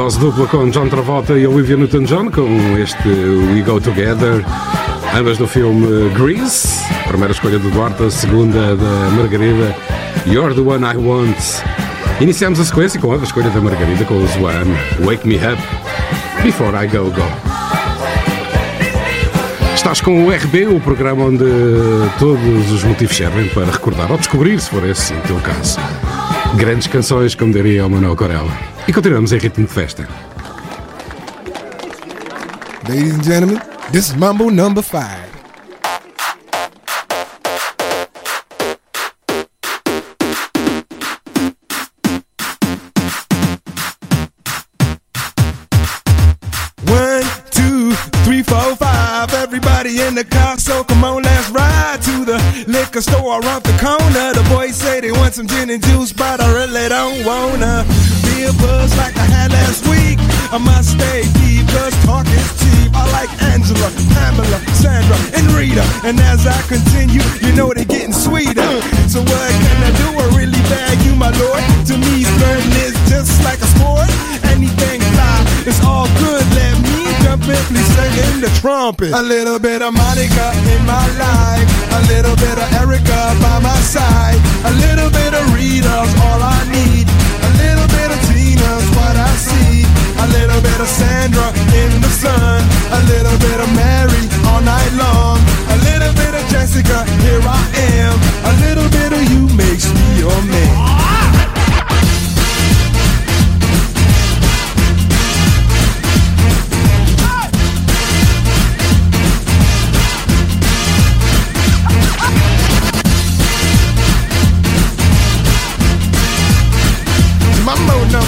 Dose dupla com John Travolta e Olivia Newton-John com este We Go Together, ambas do filme Grease, primeira escolha do Duarte, a segunda da Margarida, You're the One I Want. Iniciamos a sequência com a escolha da Margarida com o Zwan, Wake Me Up, Before I Go Go. Estás com o RB, o programa onde todos os motivos servem para recordar ou descobrir, se for esse o teu caso. Grandes canções, como diria o Manuel Corella. E continuamos em ritmo de festa. Ladies and gentlemen, this is Mambo number 5. In the trumpet. A little bit of Monica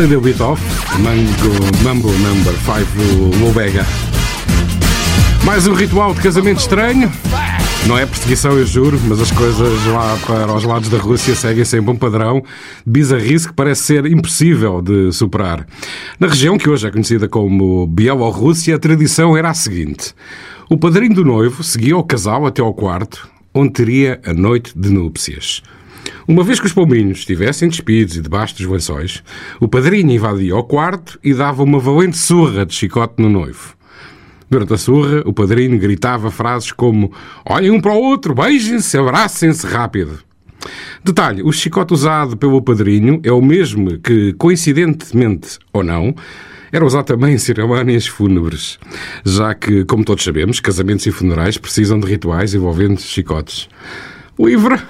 A Little Bit Off, Mango, Mambo Number 5 do Lobega. Mais um ritual de casamento estranho. Não é perseguição, eu juro, mas as coisas lá para os lados da Rússia seguem sempre um padrão bizarrice que parece ser impossível de superar. Na região que hoje é conhecida como Bielorrússia, a tradição era a seguinte: o padrinho do noivo seguia o casal até ao quarto, onde teria a noite de núpcias. Uma vez que os pombinhos estivessem despidos e debaixo dos lençóis, o padrinho invadia o quarto e dava uma valente surra de chicote no noivo. Durante a surra, o padrinho gritava frases como Olhem um para o outro, beijem-se, abracem-se rápido. Detalhe, o chicote usado pelo padrinho é o mesmo que, coincidentemente ou não, era usado também em cerimónias fúnebres, já que, como todos sabemos, casamentos e funerais precisam de rituais envolvendo chicotes. Livre!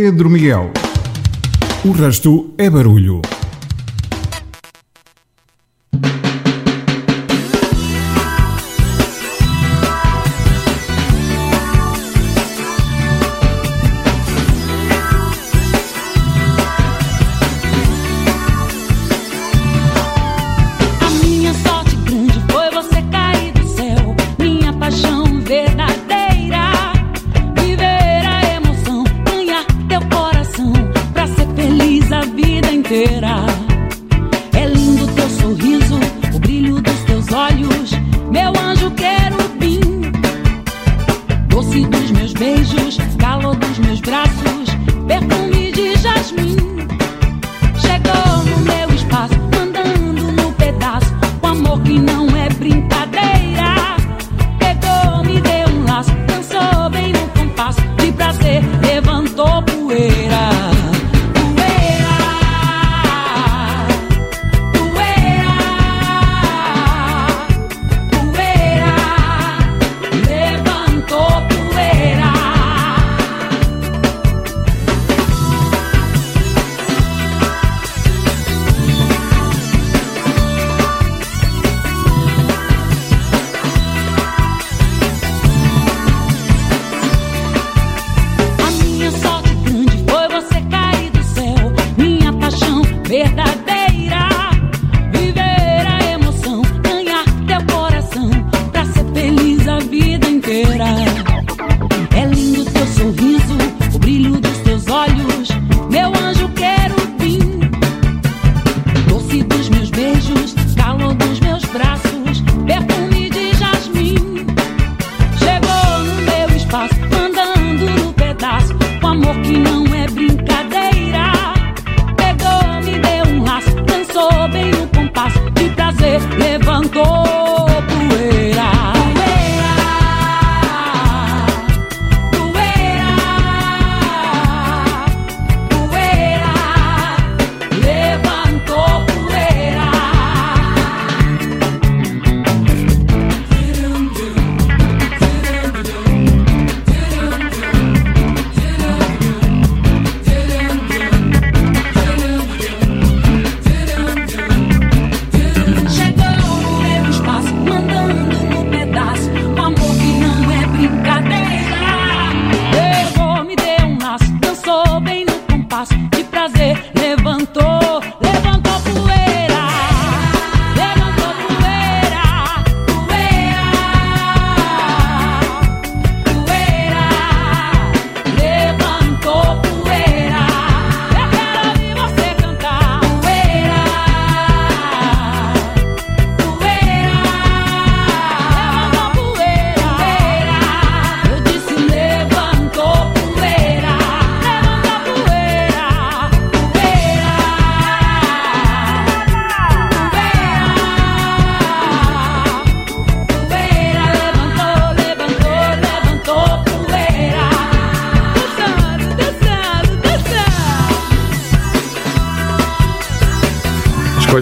Pedro Miguel. O resto é barulho.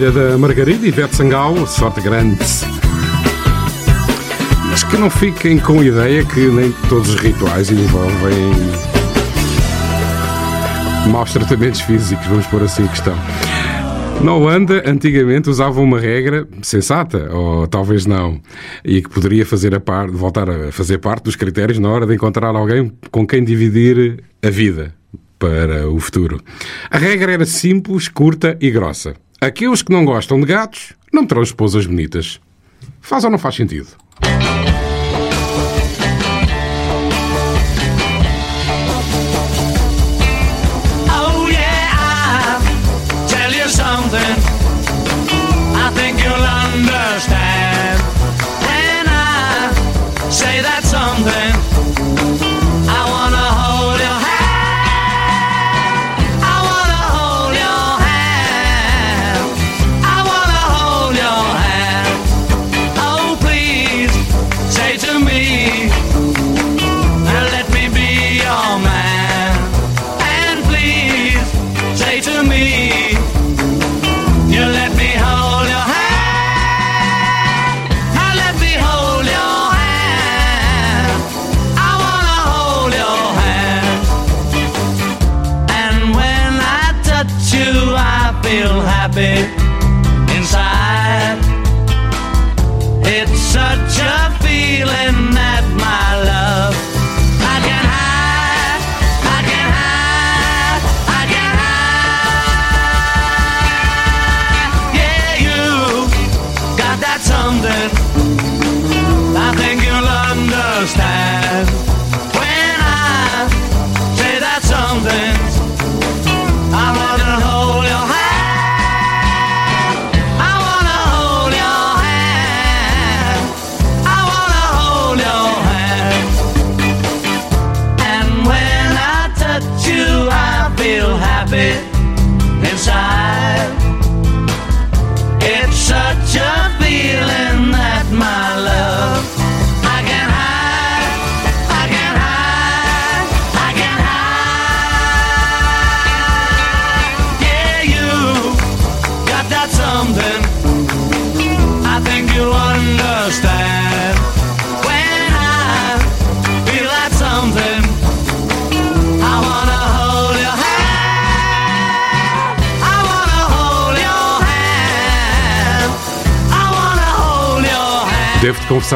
Escolha da Margarida Ivete Sangal, sorte grande. Mas que não fiquem com a ideia que nem todos os rituais envolvem maus tratamentos físicos, vamos pôr assim a questão. Na Holanda, antigamente usavam uma regra sensata, ou talvez não, e que poderia fazer a par, voltar a fazer parte dos critérios na hora de encontrar alguém com quem dividir a vida para o futuro. A regra era simples, curta e grossa. Aqueles que não gostam de gatos não terão esposas bonitas. Faz ou não faz sentido? Oh yeah, I'll tell you something. I think you'll understand I say that something.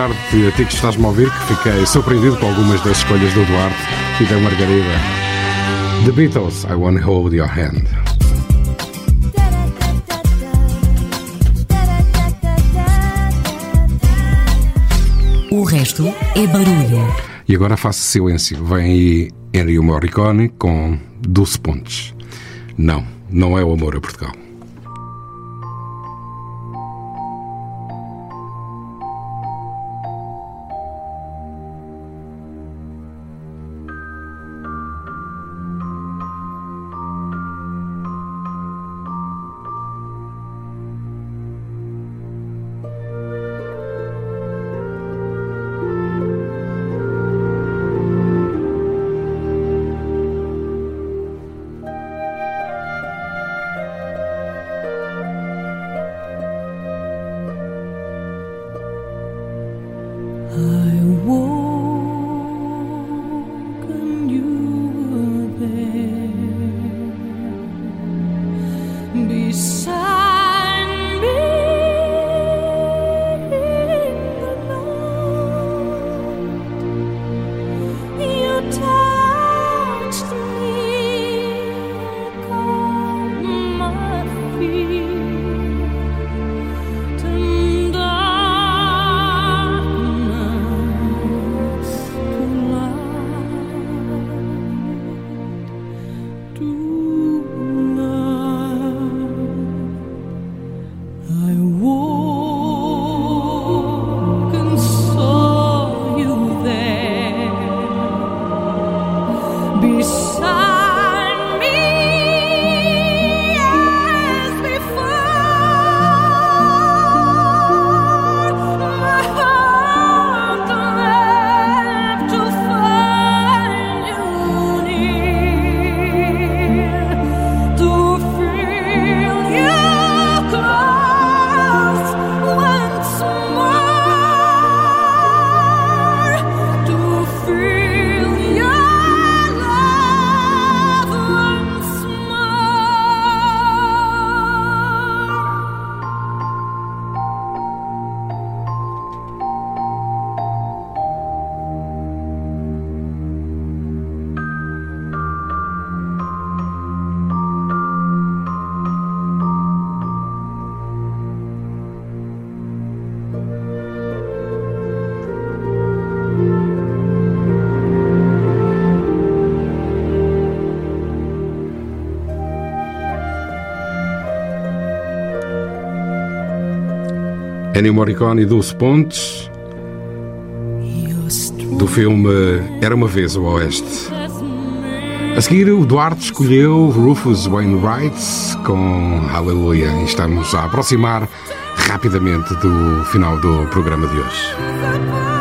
Confessar, ti que estás-me a ouvir, que fiquei surpreendido com algumas das escolhas do Duarte e da Margarida. The Beatles, I Wanna Hold Your Hand. O resto é barulho. E agora faço silêncio. Vem aí Ennio Morricone com Dulce Pontes. Não, não é o amor a Portugal. Ennio Morricone e Dulce Pontes, do filme Era uma Vez o Oeste. A seguir, o Duarte escolheu Rufus Wainwright com Aleluia e estamos a aproximar rapidamente do final do programa de hoje.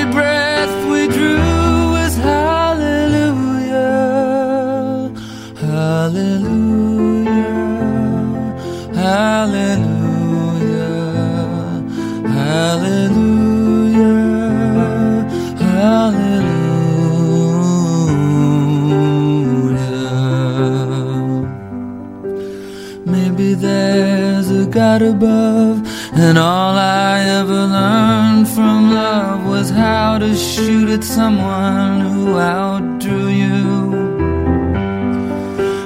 above, and all I ever learned from love was how to shoot at someone who outdrew you.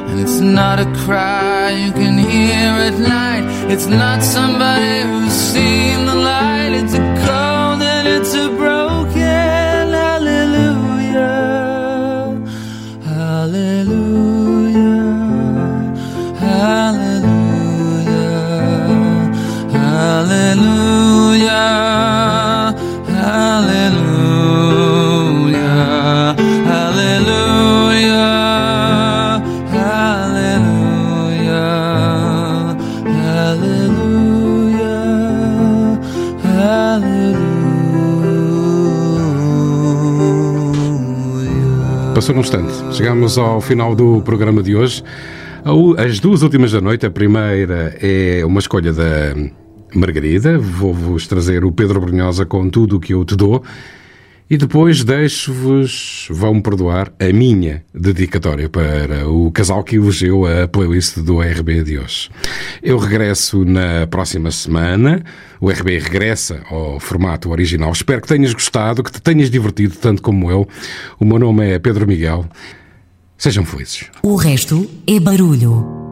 And it's not a cry you can hear at night, it's not somebody who's seen the light, it's a Um instante. Chegamos ao final do programa de hoje. As duas últimas da noite, a primeira é uma escolha da Margarida. Vou-vos trazer o Pedro Brunhosa com tudo o que eu te dou. E depois deixo-vos, vão perdoar, a minha dedicatória para o casal que elegeu a playlist do RB de hoje. Eu regresso na próxima semana. O RB regressa ao formato original. Espero que tenhas gostado, que te tenhas divertido tanto como eu. O meu nome é Pedro Miguel. Sejam felizes. O resto é barulho.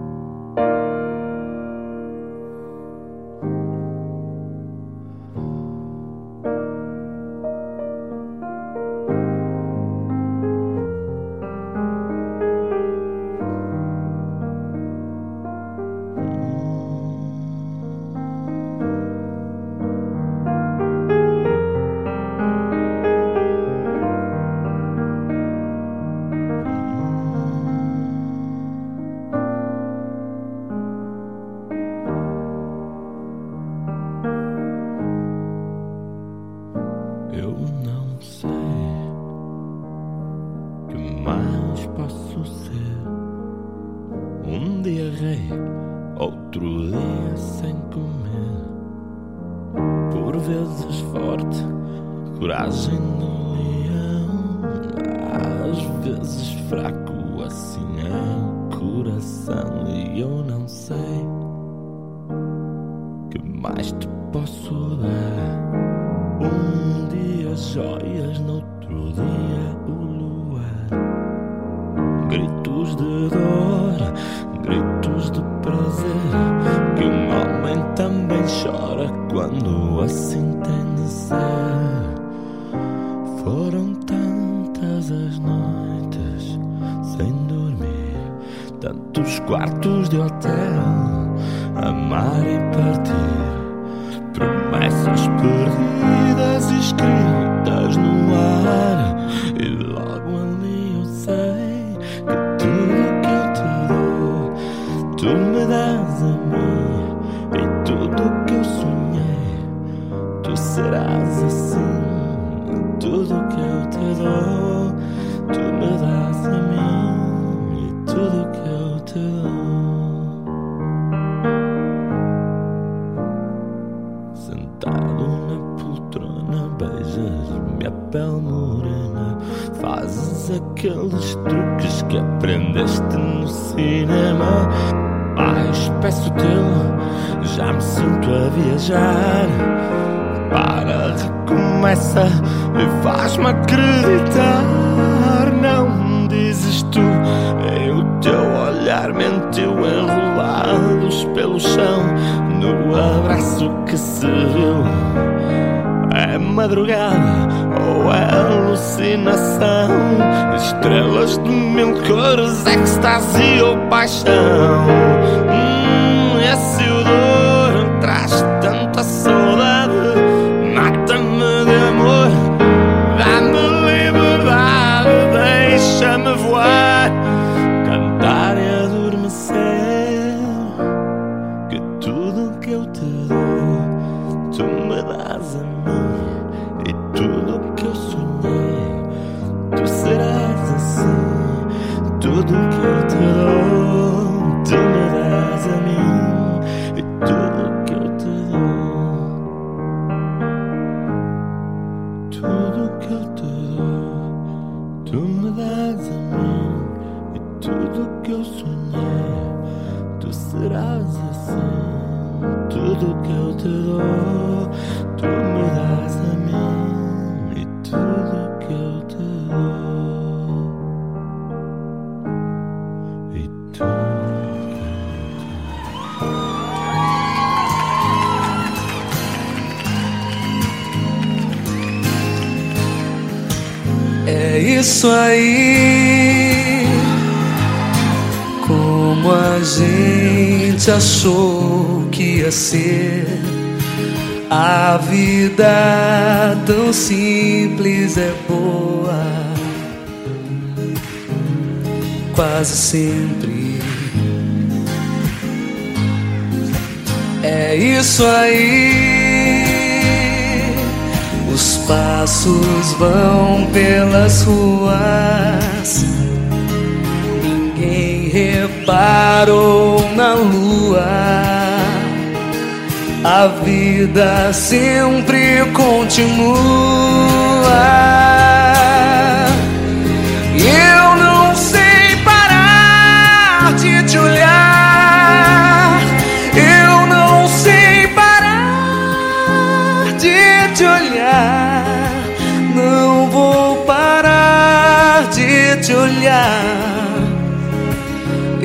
estrelas do meu coro, ecstasy ou paixão. isso aí. Os passos vão pelas ruas. Ninguém reparou na lua. A vida sempre continua.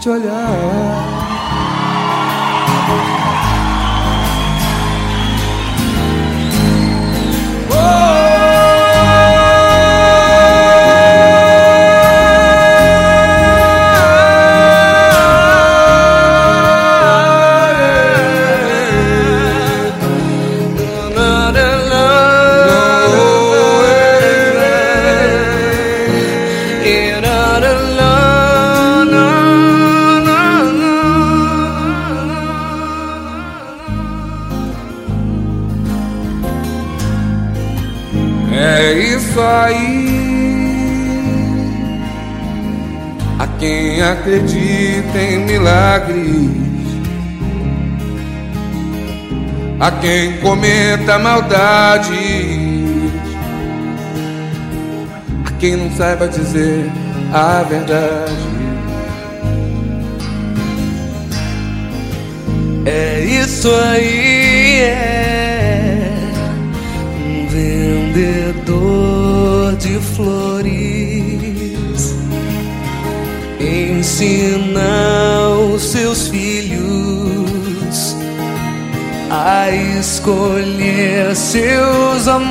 te olhar. Acredita em milagres, a quem cometa maldades, a quem não saiba dizer a verdade. É isso aí, é um vendedor de flores ensina os seus filhos a escolher seus amores.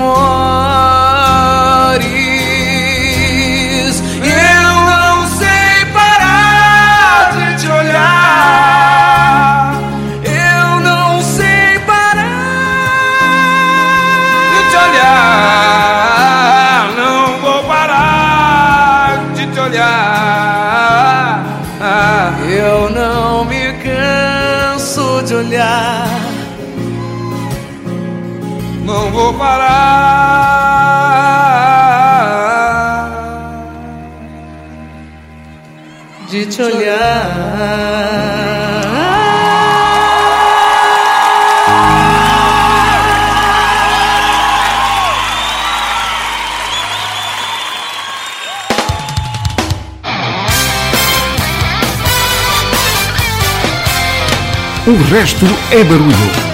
Eu não sei parar de te olhar. Parar de te olhar. O resto é barulho.